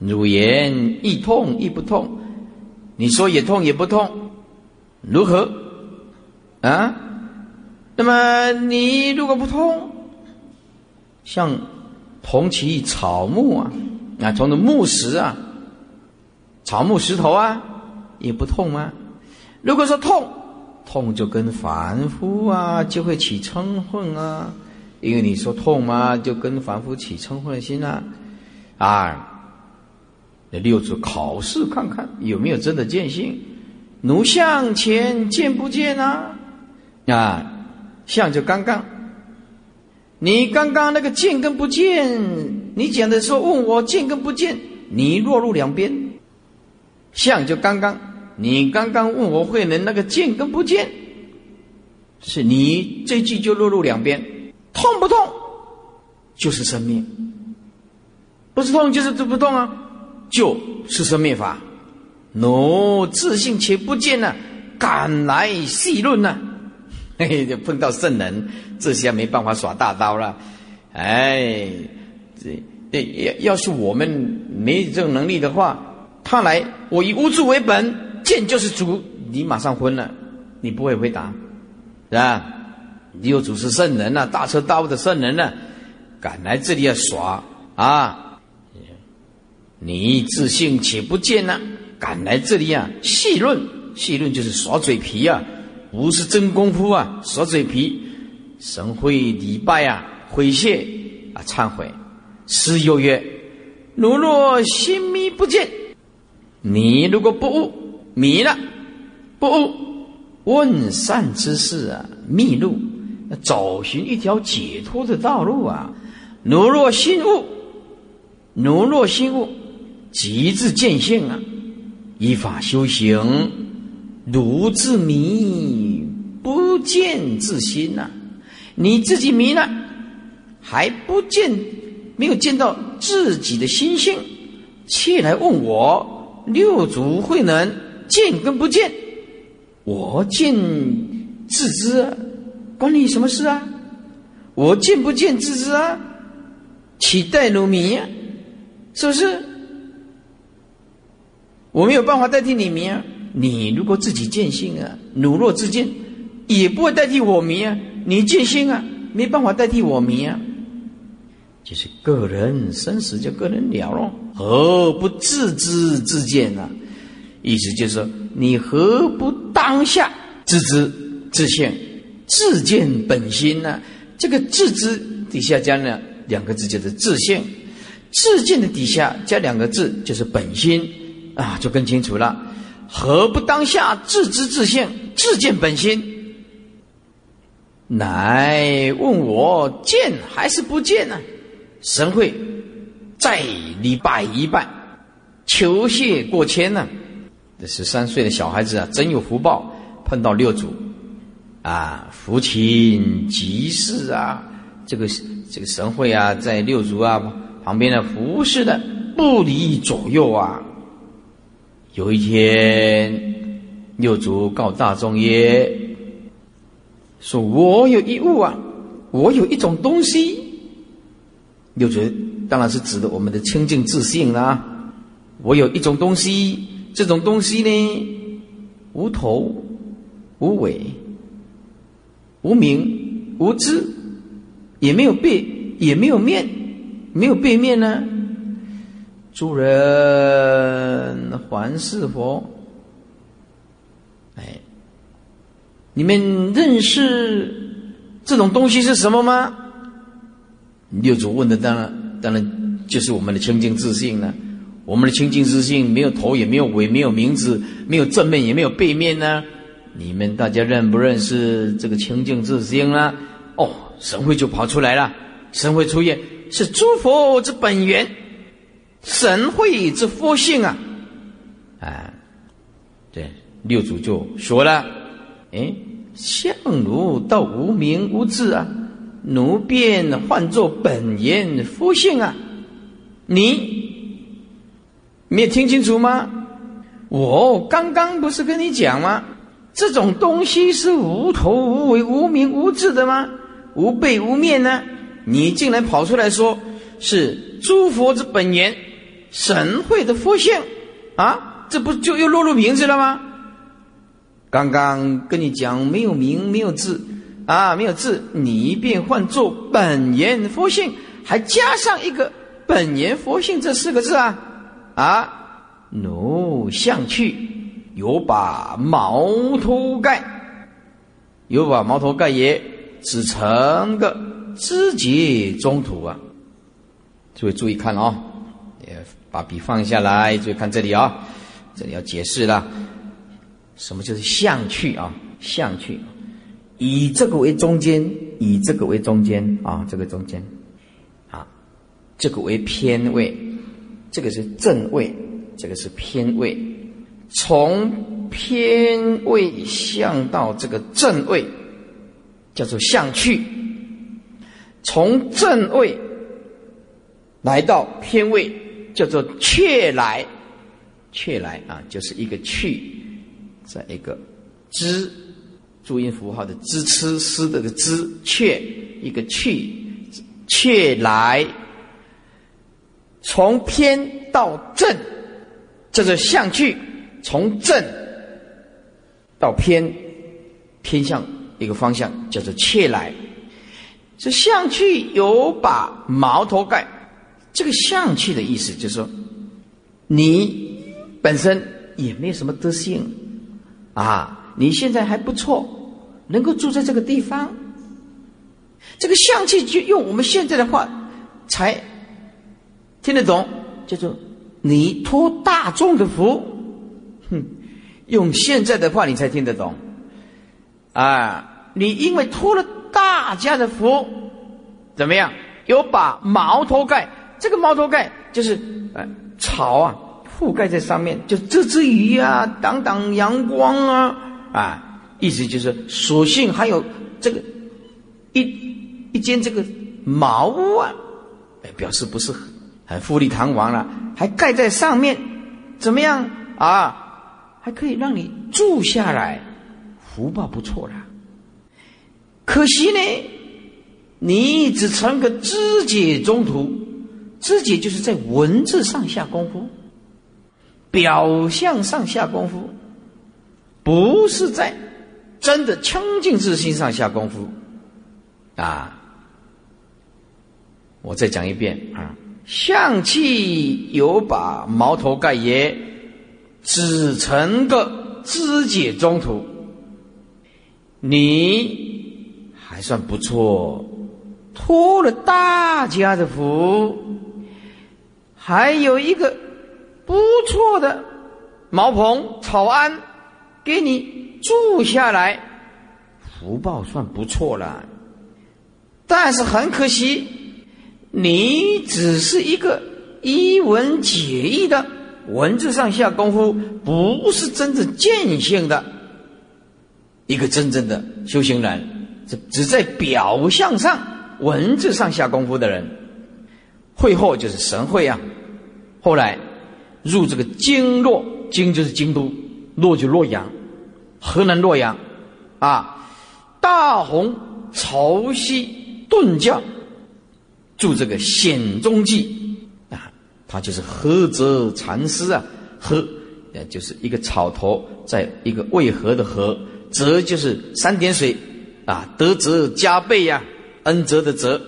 汝言亦痛亦不痛，你说也痛也不痛，如何？啊？那么你如果不痛，像同其草木啊。”啊从的木石啊，草木石头啊，也不痛吗？如果说痛，痛就跟凡夫啊就会起嗔恨啊，因为你说痛嘛，就跟凡夫起嗔恨心啊，啊，那六祖考试看看有没有真的见性，奴向前见不见啊？啊，像就刚刚。你刚刚那个见跟不见，你讲的时候问我见跟不见，你落入两边。像就刚刚，你刚刚问我慧能那个见跟不见，是你这句就落入两边，痛不痛？就是生灭，不是痛就是不痛啊，就是生灭法。奴自信且不见呢，敢来细论呢？嘿嘿，就碰到圣人，这下没办法耍大刀了。哎，这这要要是我们没这种能力的话，他来，我以无主为本，见就是主，你马上昏了，你不会回答，是吧？你有主是圣人呐，大彻大悟的圣人呢，敢来这里要耍啊？你自信且不见呢，敢来这里啊？细论，细论就是耍嘴皮啊。不是真功夫啊！耍嘴皮，神会礼拜啊，悔谢啊，忏悔。师又曰：“如若心迷不见，你如果不悟迷了，不悟问善之事啊，密路，找寻一条解脱的道路啊。如若心悟，如若心悟，即自见性啊，依法修行。”如自迷，不见自心呐！你自己迷了，还不见，没有见到自己的心性，却来问我六祖慧能见跟不见？我见自知，关你什么事啊？我见不见自知啊？岂待如迷啊？是不是？我没有办法代替你迷啊！你如果自己见性啊，努若自见，也不会代替我迷啊。你见性啊，没办法代替我迷啊。就是个人生死就个人了咯，何不自知自见呢？意思就是说，你何不当下自知自现，自见本心呢？这个自知底下加了两个字，就是自信；自见的底下加两个字，就是本心啊，就更清楚了。何不当下自知自信，自见本心？乃问我见还是不见呢？神会再礼拜一拜，求谢过谦呢？这十三岁的小孩子啊，真有福报，碰到六祖啊，福清吉事啊，这个这个神会啊，在六祖啊旁边的服侍的不离左右啊。有一天，六祖告大众曰：“说我有一物啊，我有一种东西。”六祖当然是指的我们的清净自信啦。我有一种东西，这种东西呢，无头无尾。无名无知，也没有背，也没有面，没有背面呢。诸人还是佛？哎，你们认识这种东西是什么吗？六祖问的当然当然就是我们的清净自信了。我们的清净自信没有头，也没有尾，没有名字，没有正面，也没有背面呢。你们大家认不认识这个清净自性呢？哦，神会就跑出来了。神会出现是诸佛之本源，神会之佛性啊！啊，对，六祖就说了：哎，相如道无名无智啊，奴便唤作本源佛性啊！你没有听清楚吗？我刚刚不是跟你讲吗？这种东西是无头无尾、无名无智的吗？无背无面呢？你竟然跑出来说是诸佛之本源、神会的佛性啊？这不就又落入名字了吗？刚刚跟你讲没有名没有字啊，没有字，你一变换作本源佛性，还加上一个本源佛性这四个字啊啊！奴相去。有把矛头盖，有把矛头盖也只成个知节中途啊！诸位注意看哦，也把笔放下来，注意看这里啊，这里要解释了，什么就是相去啊？相去，以这个为中间，以这个为中间啊，这个中间啊，这个为偏位，这个是正位，这个是偏位。从偏位向到这个正位，叫做向去；从正位来到偏位，叫做却来。却来啊，就是一个去，在一个支注音符号的支吃诗的个支却一个去却来。从偏到正，叫做向去。从正到偏，偏向一个方向叫做切来。这向去有把矛头盖，这个向去的意思就是说，你本身也没有什么德性啊，你现在还不错，能够住在这个地方。这个向去就用我们现在的话才听得懂，叫做你托大众的福。用现在的话你才听得懂，啊，你因为托了大家的福，怎么样？有把毛头盖，这个毛头盖就是呃草啊，覆盖在上面，就遮遮雨啊，挡挡阳光啊，啊，意思就是索性还有这个一一间这个茅屋啊，哎，表示不是很富丽堂皇了，还盖在上面，怎么样啊？还可以让你住下来，福报不错了。可惜呢，你只成个肢解中途，肢解就是在文字上下功夫，表象上下功夫，不是在真的清净自心上下功夫啊！我再讲一遍啊，象气有把矛头盖也。只成个肢解中途，你还算不错，托了大家的福，还有一个不错的茅棚草庵给你住下来，福报算不错了。但是很可惜，你只是一个一文解义的。文字上下功夫不是真正见性的，一个真正的修行人，只只在表象上、文字上下功夫的人，会后就是神会啊。后来入这个京洛，京就是京都，洛就洛阳，河南洛阳啊，大红潮汐顿教，住这个显宗记，他就是菏泽禅师啊，菏呃就是一个草头，在一个渭河的河。泽就是三点水，啊，德泽加倍呀，恩泽的泽，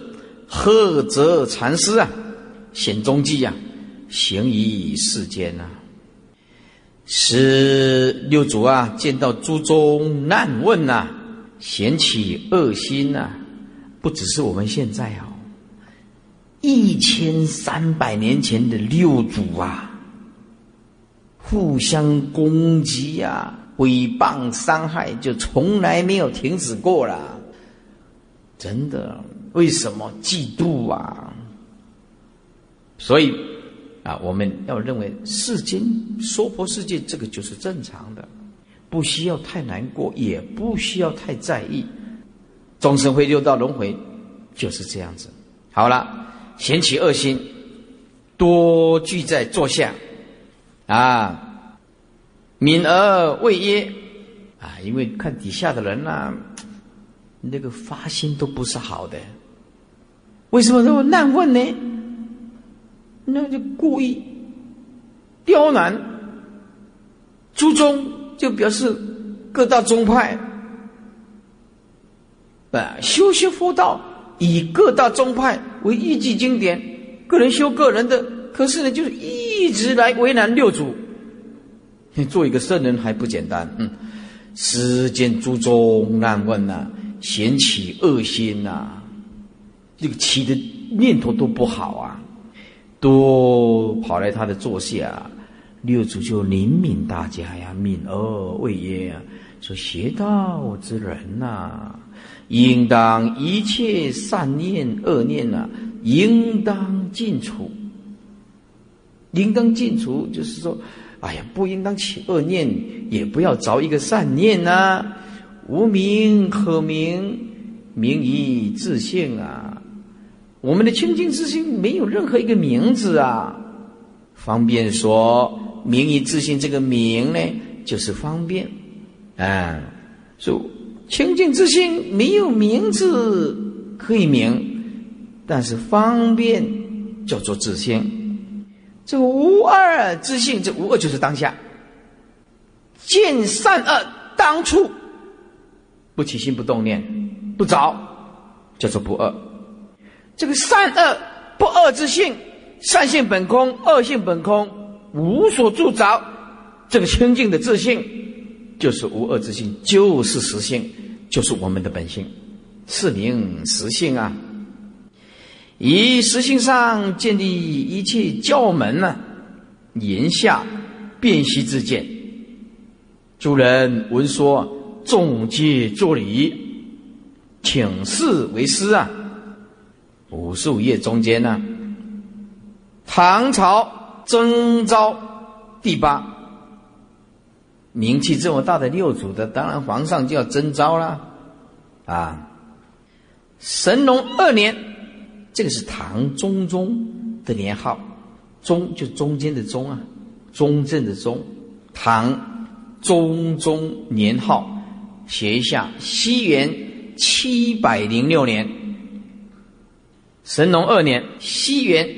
贺泽禅师啊，显踪迹呀，行于世间呐。十六祖啊，见到诸宗难问呐，显起恶心呐，不只是我们现在啊，一千三百年前的六祖啊，互相攻击呀。诽谤伤害就从来没有停止过了，真的？为什么嫉妒啊？所以啊，我们要认为世间娑婆世界这个就是正常的，不需要太难过，也不需要太在意。众生会六道轮回就是这样子。好了，嫌起恶心，多聚在坐下啊。敏而未耶，啊，因为看底下的人呐，那个发心都不是好的。为什么这么难问呢？那就故意刁难。诸宗就表示各大宗派，啊，修学佛道以各大宗派为依据经典，个人修个人的，可是呢，就是一直来为难六祖。你做一个圣人还不简单？嗯，世间诸宗难问呐，嫌起恶心呐，这个起的念头都不好啊，都跑来他的座下，六祖就怜悯大家呀，悯而为耶啊，说邪道之人呐，应当一切善念恶念呐，应当尽除，应当尽除，就是说。哎呀，不应当起恶念，也不要着一个善念呐。无名可名，名以自性啊。我们的清净之心没有任何一个名字啊。方便说，名以自性这个名呢，就是方便啊。说清净之心没有名字可以名，但是方便叫做自性。这个无二之性，这无二就是当下。见善恶当初，不起心不动念，不着，叫做不二。这个善恶不二之性，善性本空，恶性本空，无所住着。这个清净的自信，就是无二之性，就是实性，就是我们的本性，是名实性啊。以实性上建立一切教门呢，言下辨析之见。诸人闻说，众皆作礼，请示为师啊。五十五页中间呢，唐朝征召第八，名气这么大的六祖的，当然皇上就要征召了啊。神龙二年。这个是唐中宗的年号，中就中间的中啊，中正的中，唐中宗年号，写一下，西元七百零六年，神农二年，西元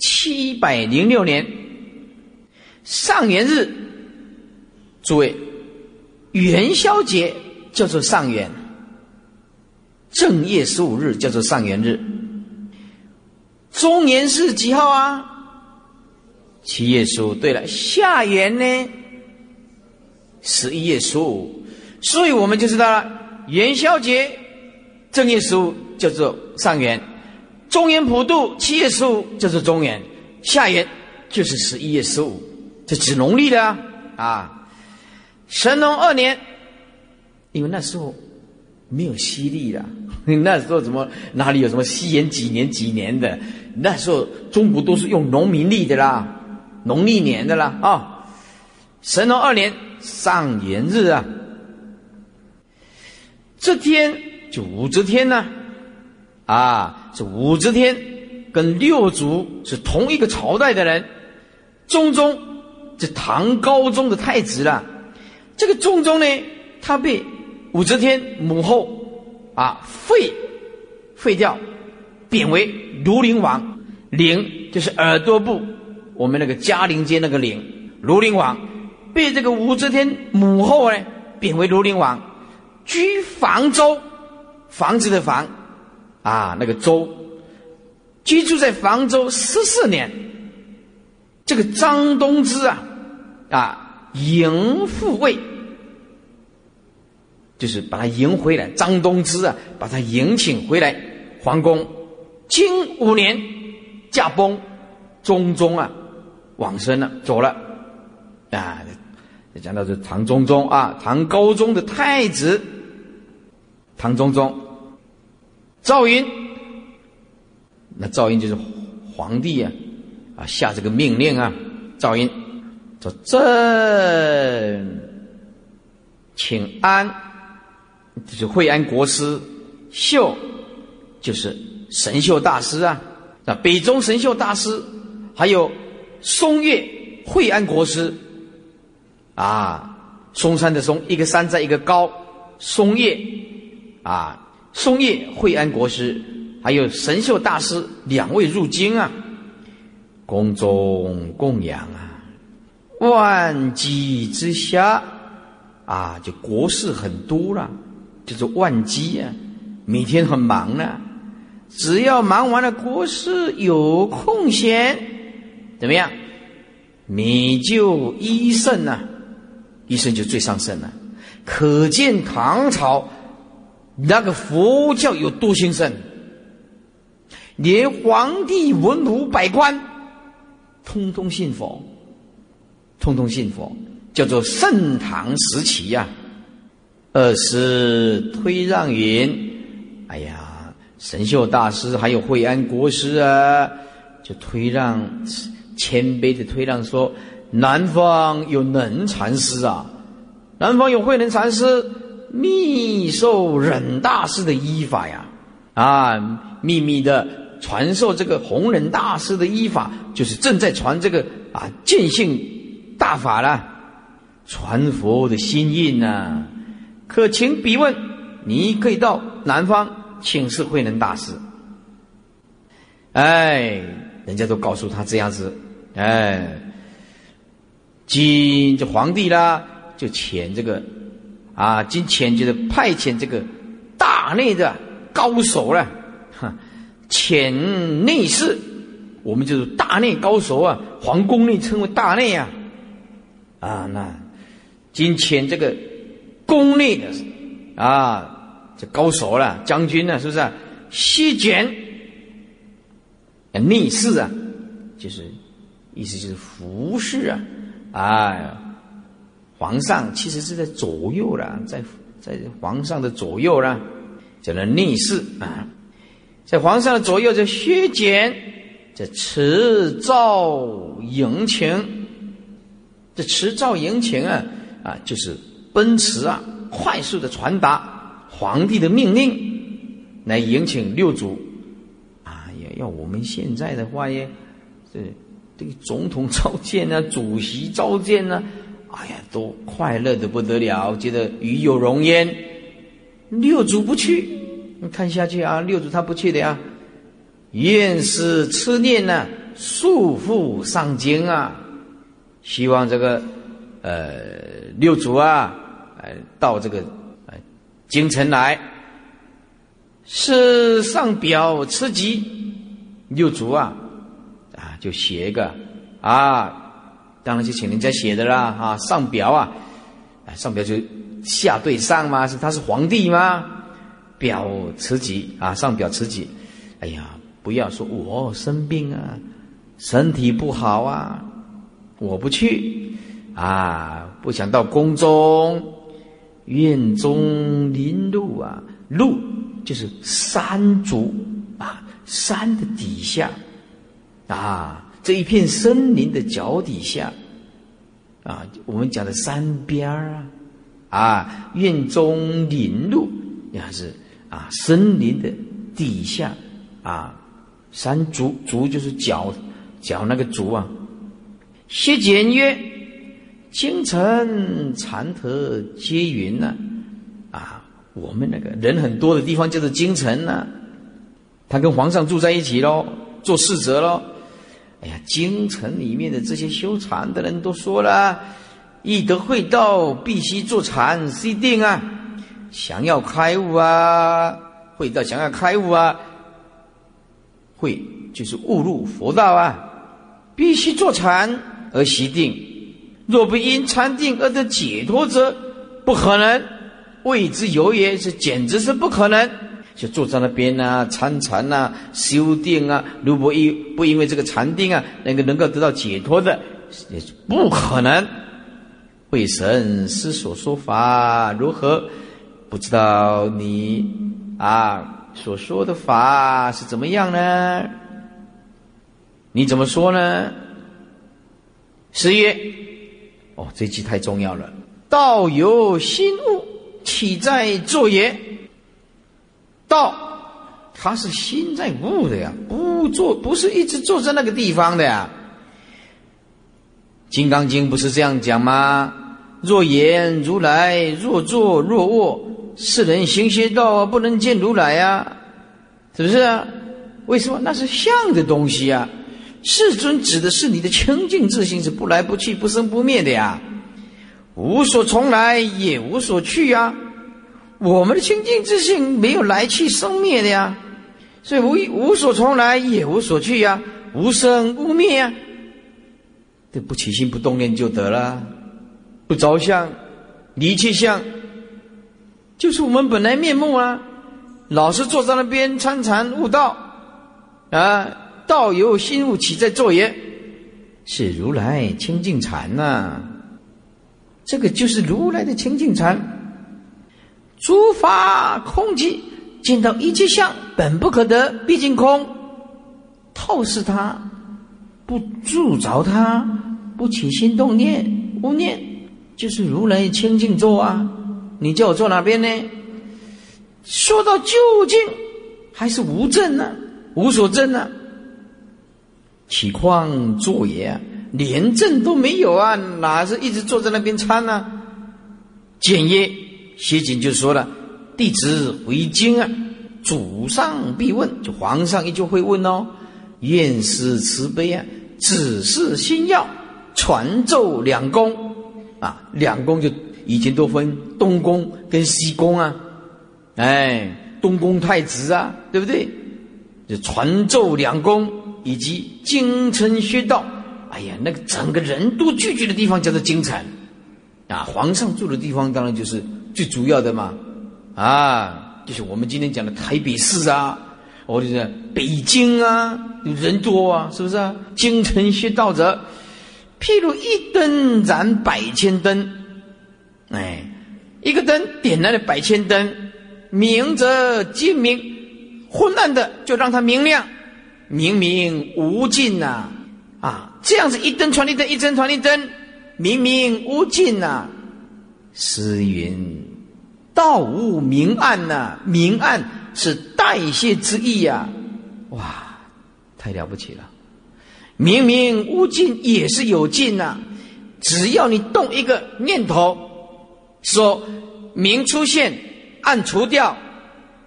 七百零六年，上元日，诸位，元宵节叫做上元，正月十五日叫做上元日。中年是几号啊？七月十五。对了，下元呢？十一月十五。所以我们就知道了，元宵节正月十五叫做上元，中元普渡七月十五叫做中元，下元就是十一月十五，这指农历的啊。啊，神农二年，因为那时候没有西历了。那时候怎么哪里有什么西元几年几年的？那时候中国都是用农民历的啦，农历年的啦啊。神农二年上元日啊，这天就武则天呢，啊，这武则天跟六祖是同一个朝代的人，中宗这唐高宗的太子了。这个中宗呢，他被武则天母后啊废废掉，贬为庐陵王，陵就是耳朵部，我们那个嘉陵街那个陵，庐陵王被这个武则天母后呢贬为庐陵王。居房州，房子的房，啊，那个州，居住在房州十四年。这个张东之啊，啊，迎复位，就是把他迎回来。张东之啊，把他迎请回来皇宫。经五年，驾崩，中宗啊，往生了，走了。啊，讲到这唐中宗啊，唐高宗的太子。唐中宗赵云，那赵云就是皇帝啊，啊下这个命令啊，赵云说：“朕请安，就是惠安国师。秀，就是神秀大师啊，那北宗神秀大师，还有松岳惠安国师。啊，嵩山的嵩，一个山在一个高，松岳。”啊，松叶惠安国师，还有神秀大师两位入京啊，宫中供养啊，万机之下啊，就国事很多了，就是万机啊，每天很忙呢。只要忙完了国事，有空闲，怎么样？你就医圣呐，医圣就最上圣了。可见唐朝。那个佛教有多兴盛，连皇帝、文武百官，通通信佛，通通信佛，叫做盛唐时期呀。二是推让云，哎呀，神秀大师还有惠安国师啊，就推让谦卑的推让说，南方有能禅师啊，南方有慧能禅师。密授忍大师的依法呀，啊，秘密的传授这个弘忍大师的依法，就是正在传这个啊见性大法了，传佛的心印呐。可请笔问，你可以到南方请示慧能大师。哎，人家都告诉他这样子，哎，今这皇帝啦，就遣这个。啊，今遣就是派遣这个大内的高手了，哈，遣内侍，我们就是大内高手啊，皇宫内称为大内啊，啊，那今天这个宫内的啊，这高手了，将军呢，是不是？啊西卷内侍啊，就是意思就是服侍啊，哎。皇上其实是在左右了，在在皇上的左右了，叫做逆侍啊，在皇上的左右，叫削减，这持诏迎情，这持照迎请啊啊，就是奔驰啊，快速的传达皇帝的命令，来迎请六祖啊，要要我们现在的话耶，这这个总统召见啊，主席召见啊。哎呀，都快乐的不得了，觉得与有荣焉。六祖不去，你看下去啊，六祖他不去的呀。愿是痴念呢，束缚上京啊。希望这个呃六祖啊，呃到这个呃京城来，是上表辞疾。六祖啊啊，就写一个啊。当然就请人家写的啦，哈，上表啊，上表就下对上吗？是他是皇帝吗？表辞疾啊，上表辞疾。哎呀，不要说我生病啊，身体不好啊，我不去啊，不想到宫中，院中林路啊，路就是山竹啊，山的底下啊。这一片森林的脚底下，啊，我们讲的山边儿啊，啊，院中林路也是啊，森林的底下啊，山竹竹就是脚脚那个竹啊。谢简曰：“京城禅德皆云呐，啊，我们那个人很多的地方叫做京城呐。他跟皇上住在一起喽，做侍者喽。哎呀，京城里面的这些修禅的人都说了。”易得会道，必须坐禅须定啊！想要开悟啊，会道想要开悟啊，会就是误入佛道啊，必须坐禅而习定。若不因禅定而得解脱者，不可能。谓之有也，是简直是不可能。就坐在那边呐，参禅呐，修定啊。如果因不因为这个禅定啊，能够能够得到解脱的，也是不可能。慧神师所说法如何？不知道你啊所说的法是怎么样呢？你怎么说呢？十曰：哦，这句太重要了。道由心悟，岂在坐也？道，它是心在悟的呀，不坐不是一直坐在那个地方的呀。《金刚经》不是这样讲吗？若言如来，若坐若卧，世人行邪道，不能见如来啊！是不是啊？为什么？那是相的东西啊！世尊指的是你的清净自性，是不来不去、不生不灭的呀，无所从来，也无所去呀。我们的清净自性没有来去生灭的呀，所以无无所从来，也无所去呀，无生无灭呀。这不起心不动念就得了，不着相，离气相，就是我们本来面目啊！老是坐在那边参禅悟道，啊，道由心悟起，在坐也，是如来清净禅呐。这个就是如来的清净禅。诸法空寂，见到一切相本不可得，毕竟空，透视它。不住着他，不起心动念，无念，就是如来清净坐啊！你叫我坐哪边呢？说到究竟，还是无证呢？无所证呢？岂况坐也？连证都没有啊！哪是一直坐在那边参呢？简曰：谢景就说了：“弟子回京啊，祖上必问，就皇上依旧会问哦。愿师慈悲啊！”只是心要传奏两宫啊，两宫就以前都分东宫跟西宫啊，哎，东宫太子啊，对不对？就传奏两宫以及京城薛道，哎呀，那个整个人都聚集的地方叫做京城啊，皇上住的地方当然就是最主要的嘛，啊，就是我们今天讲的台北市啊。我就是北京啊，人多啊，是不是啊？京城学道者，譬如一灯燃百千灯，哎，一个灯点燃了百千灯，明则尽明，昏暗的就让它明亮，明明无尽呐，啊，这样子一灯传一灯，一灯传一灯，明明无尽呐。诗云：道无明暗呐，明暗。是代谢之意呀，哇，太了不起了！明明无尽也是有尽呐，只要你动一个念头，说明出现，暗除掉，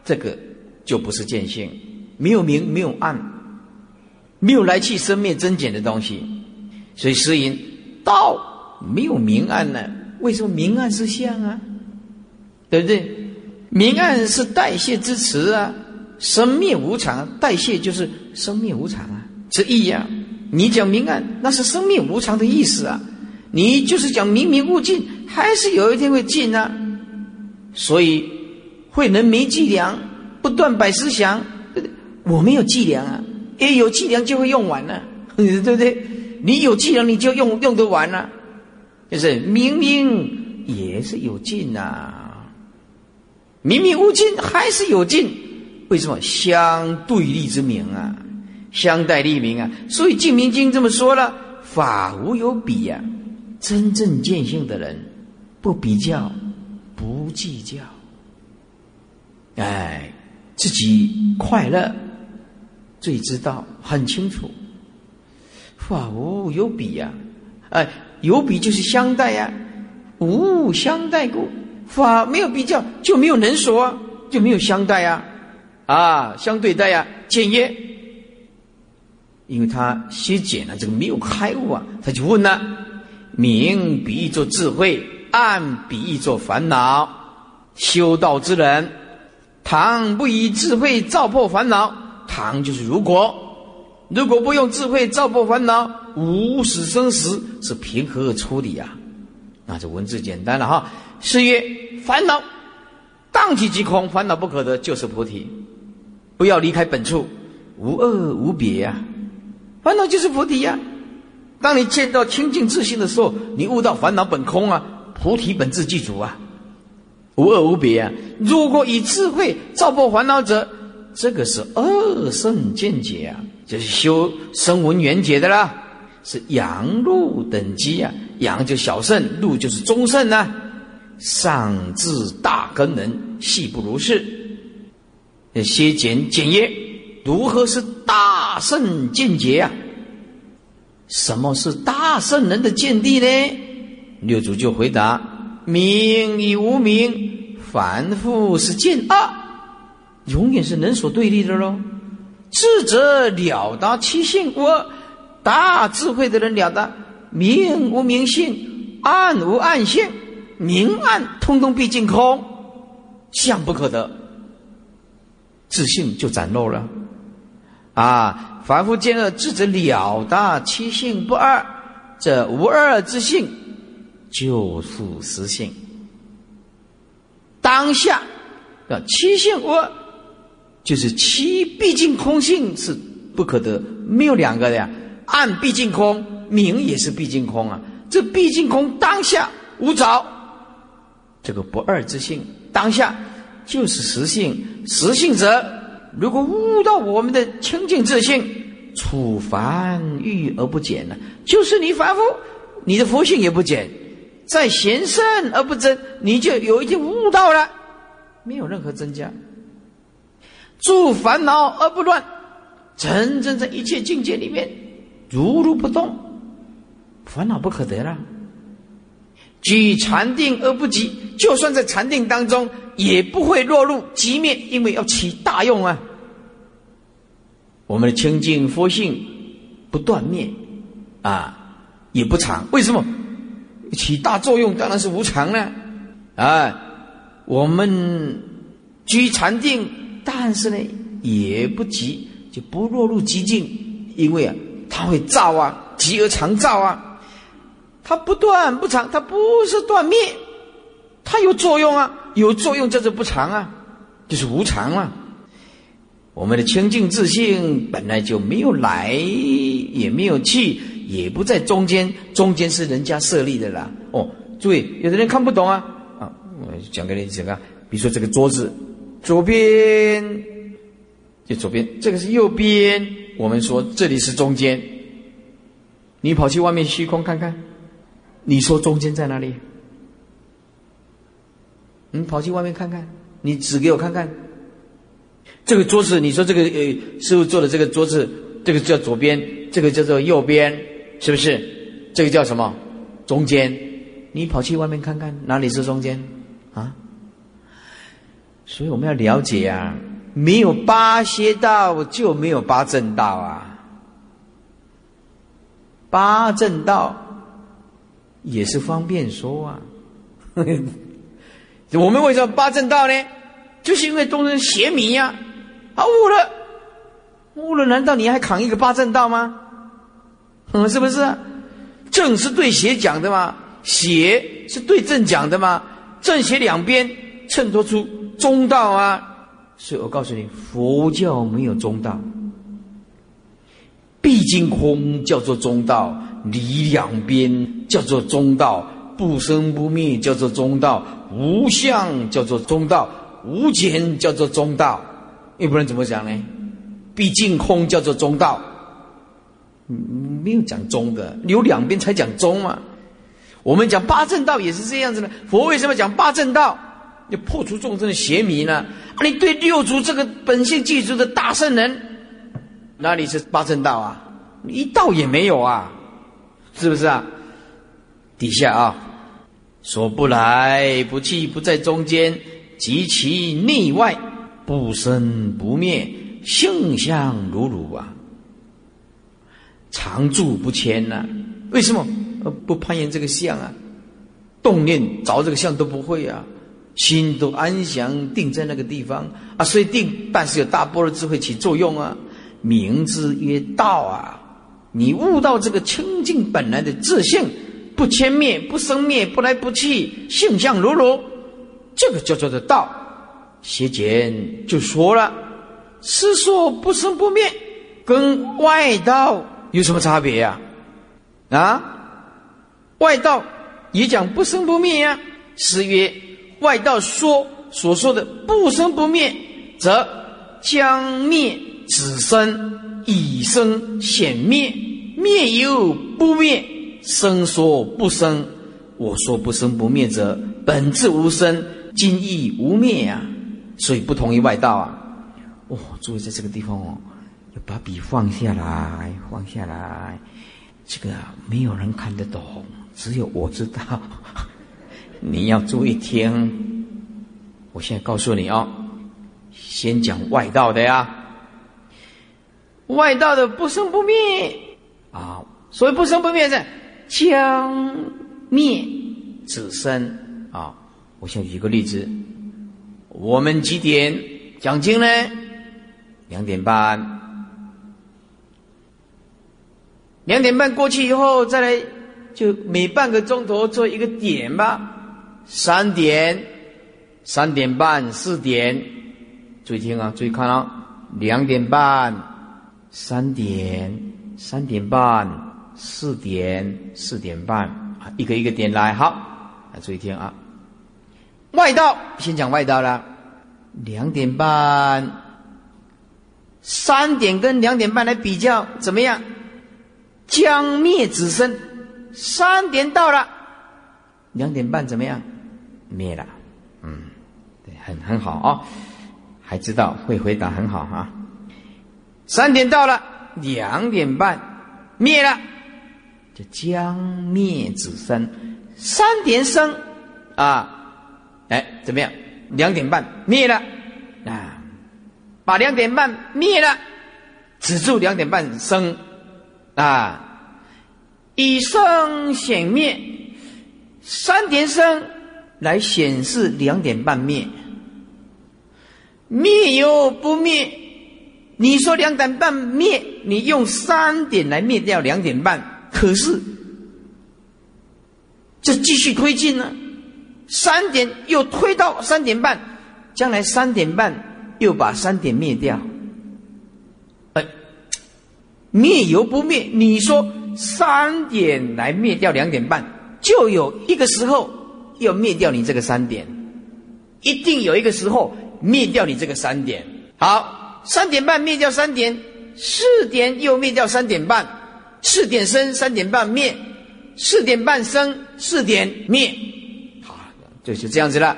这个就不是见性，没有明，没有暗，没有来去生灭增减的东西，所以诗云道没有明暗呢？为什么明暗是相啊？对不对？明暗是代谢之词啊，生灭无常，代谢就是生灭无常啊之意呀。你讲明暗，那是生灭无常的意思啊。你就是讲明明无尽，还是有一天会尽啊。所以慧能没计量，不断百思想，我没有计量啊，诶，有计量就会用完了，对不对？你有计量，你就用用得完了，就是明明也是有尽呐。明明无尽，还是有尽，为什么相对立之名啊？相待立名啊！所以《净明经》这么说了：法无有比呀，真正见性的人，不比较，不计较。哎，自己快乐，最知道很清楚。法无有比呀，哎，有比就是相待呀，无相待故，法没有比较就没有能所啊，就没有相待呀，啊，相对待呀，简约。因为他先简了这个没有开悟啊，他就问了：明比喻作智慧，暗比喻作烦恼。修道之人，倘不以智慧照破烦恼，倘就是如果，如果不用智慧照破烦恼，无始生死是凭何处理呀？那这文字简单了哈。是曰：烦恼荡气即空，烦恼不可得，就是菩提。不要离开本处，无二无别呀。烦恼就是菩提呀！当你见到清净自信的时候，你悟到烦恼本空啊，菩提本自具足啊，无二无别啊。如果以智慧照破烦恼者，这个是二圣见解啊，就是修声闻缘解的啦，是阳路等级啊。阳就小圣，路就是中圣呐。上至大根人，细不如是。先简简约。如何是大圣见解啊？什么是大圣人的见地呢？六祖就回答：名与无名，凡夫是见二，永远是人所对立的喽。智者了达其性无二，大智慧的人了达明无明性，暗无暗性，明暗通通毕竟空，相不可得，自信就展露了。啊！凡夫见恶，智者了达其性不二，这无二之性，就是实性。当下的七性无二，就是七毕竟空性是不可得，没有两个的呀。暗毕竟空，明也是毕竟空啊。这毕竟空当下无着，这个不二之性，当下就是实性。实性者。如果悟到我们的清净自信，处凡欲而不减呢？就是你凡夫，你的佛性也不减；在贤圣而不增，你就有一天悟到了，没有任何增加。住烦恼而不乱，真正在一切境界里面如如不动，烦恼不可得了。居禅定而不急，就算在禅定当中。也不会落入极灭，因为要起大用啊。我们的清净佛性不断灭啊，也不长。为什么起大作用？当然是无常了啊。我们居禅定，但是呢也不急，就不落入极境，因为啊，它会造啊，急而常造啊。它不断不长，它不是断灭，它有作用啊。有作用叫做不常啊，就是无常啊。我们的清净自信本来就没有来，也没有去，也不在中间，中间是人家设立的啦。哦，注意，有的人看不懂啊啊！我讲给你讲啊，比如说这个桌子，左边就左边，这个是右边，我们说这里是中间。你跑去外面虚空看看，你说中间在哪里？你跑去外面看看，你指给我看看。这个桌子，你说这个呃，师傅做的这个桌子，这个叫左边，这个叫做右边，是不是？这个叫什么？中间。你跑去外面看看，哪里是中间？啊？所以我们要了解啊，没有八邪道就没有八正道啊。八正道也是方便说啊。我们为什么八正道呢？就是因为众生邪迷呀，啊悟了，悟了，难道你还扛一个八正道吗？嗯，是不是？正是对邪讲的吗？邪是对正讲的吗？正邪两边衬托出中道啊！所以我告诉你，佛教没有中道，毕竟空叫做中道，离两边叫做中道。不生不灭叫做中道，无相叫做中道，无减叫做中道，要不然怎么讲呢？毕竟空叫做中道，没有讲中的，有两边才讲中嘛。我们讲八正道也是这样子的。佛为什么讲八正道？要破除众生的邪迷呢？你对六祖这个本性具足的大圣人，哪里是八正道啊？一道也没有啊，是不是啊？底下啊，说不来不去不在中间，及其内外不生不灭，性相如如啊，常住不迁呐。为什么？不攀岩这个相啊，动念着这个相都不会啊，心都安详定在那个地方啊，所以定，但是有大波的智慧起作用啊，名之曰道啊。你悟到这个清净本来的自性，不迁灭，不生灭，不来不去，性相如如，这个叫做的道。邪简就说了，师说不生不灭，跟外道有什么差别呀？啊，外道也讲不生不灭呀。师曰：外道说所说的不生不灭，则将灭子生。以生显灭，灭又不灭，生说不生。我说不生不灭者，本质无生，今亦无灭呀。所以不同于外道啊。哦，注意在这个地方哦，要把笔放下来，放下来。这个没有人看得懂，只有我知道。你要注意听。我现在告诉你哦，先讲外道的呀。外道的不生不灭啊，所谓不生不灭是将灭子生啊。我先举个例子，我们几点讲经呢？两点半。两点半过去以后，再来就每半个钟头做一个点吧。三点、三点半、四点，注意听啊，注意看啊，两点半。三点、三点半、四点、四点半，一个一个点来，好，来注意听啊。外道先讲外道了，两点半、三点跟两点半来比较怎么样？将灭子身，三点到了，两点半怎么样？灭了，嗯，对，很很好啊，还知道会回答，很好啊。三点到了，两点半灭了，就将灭子生。三点生，啊，哎，怎么样？两点半灭了，啊，把两点半灭了，止住两点半生，啊，以生显灭，三点生来显示两点半灭，灭又不灭。你说两点半灭，你用三点来灭掉两点半，可是这继续推进呢？三点又推到三点半，将来三点半又把三点灭掉。哎，灭犹不灭？你说三点来灭掉两点半，就有一个时候要灭掉你这个三点，一定有一个时候灭掉你这个三点。好。三点半灭掉三点，四点又灭掉三点半，四点生三点半灭，四点半生四点灭，好，就是这样子了。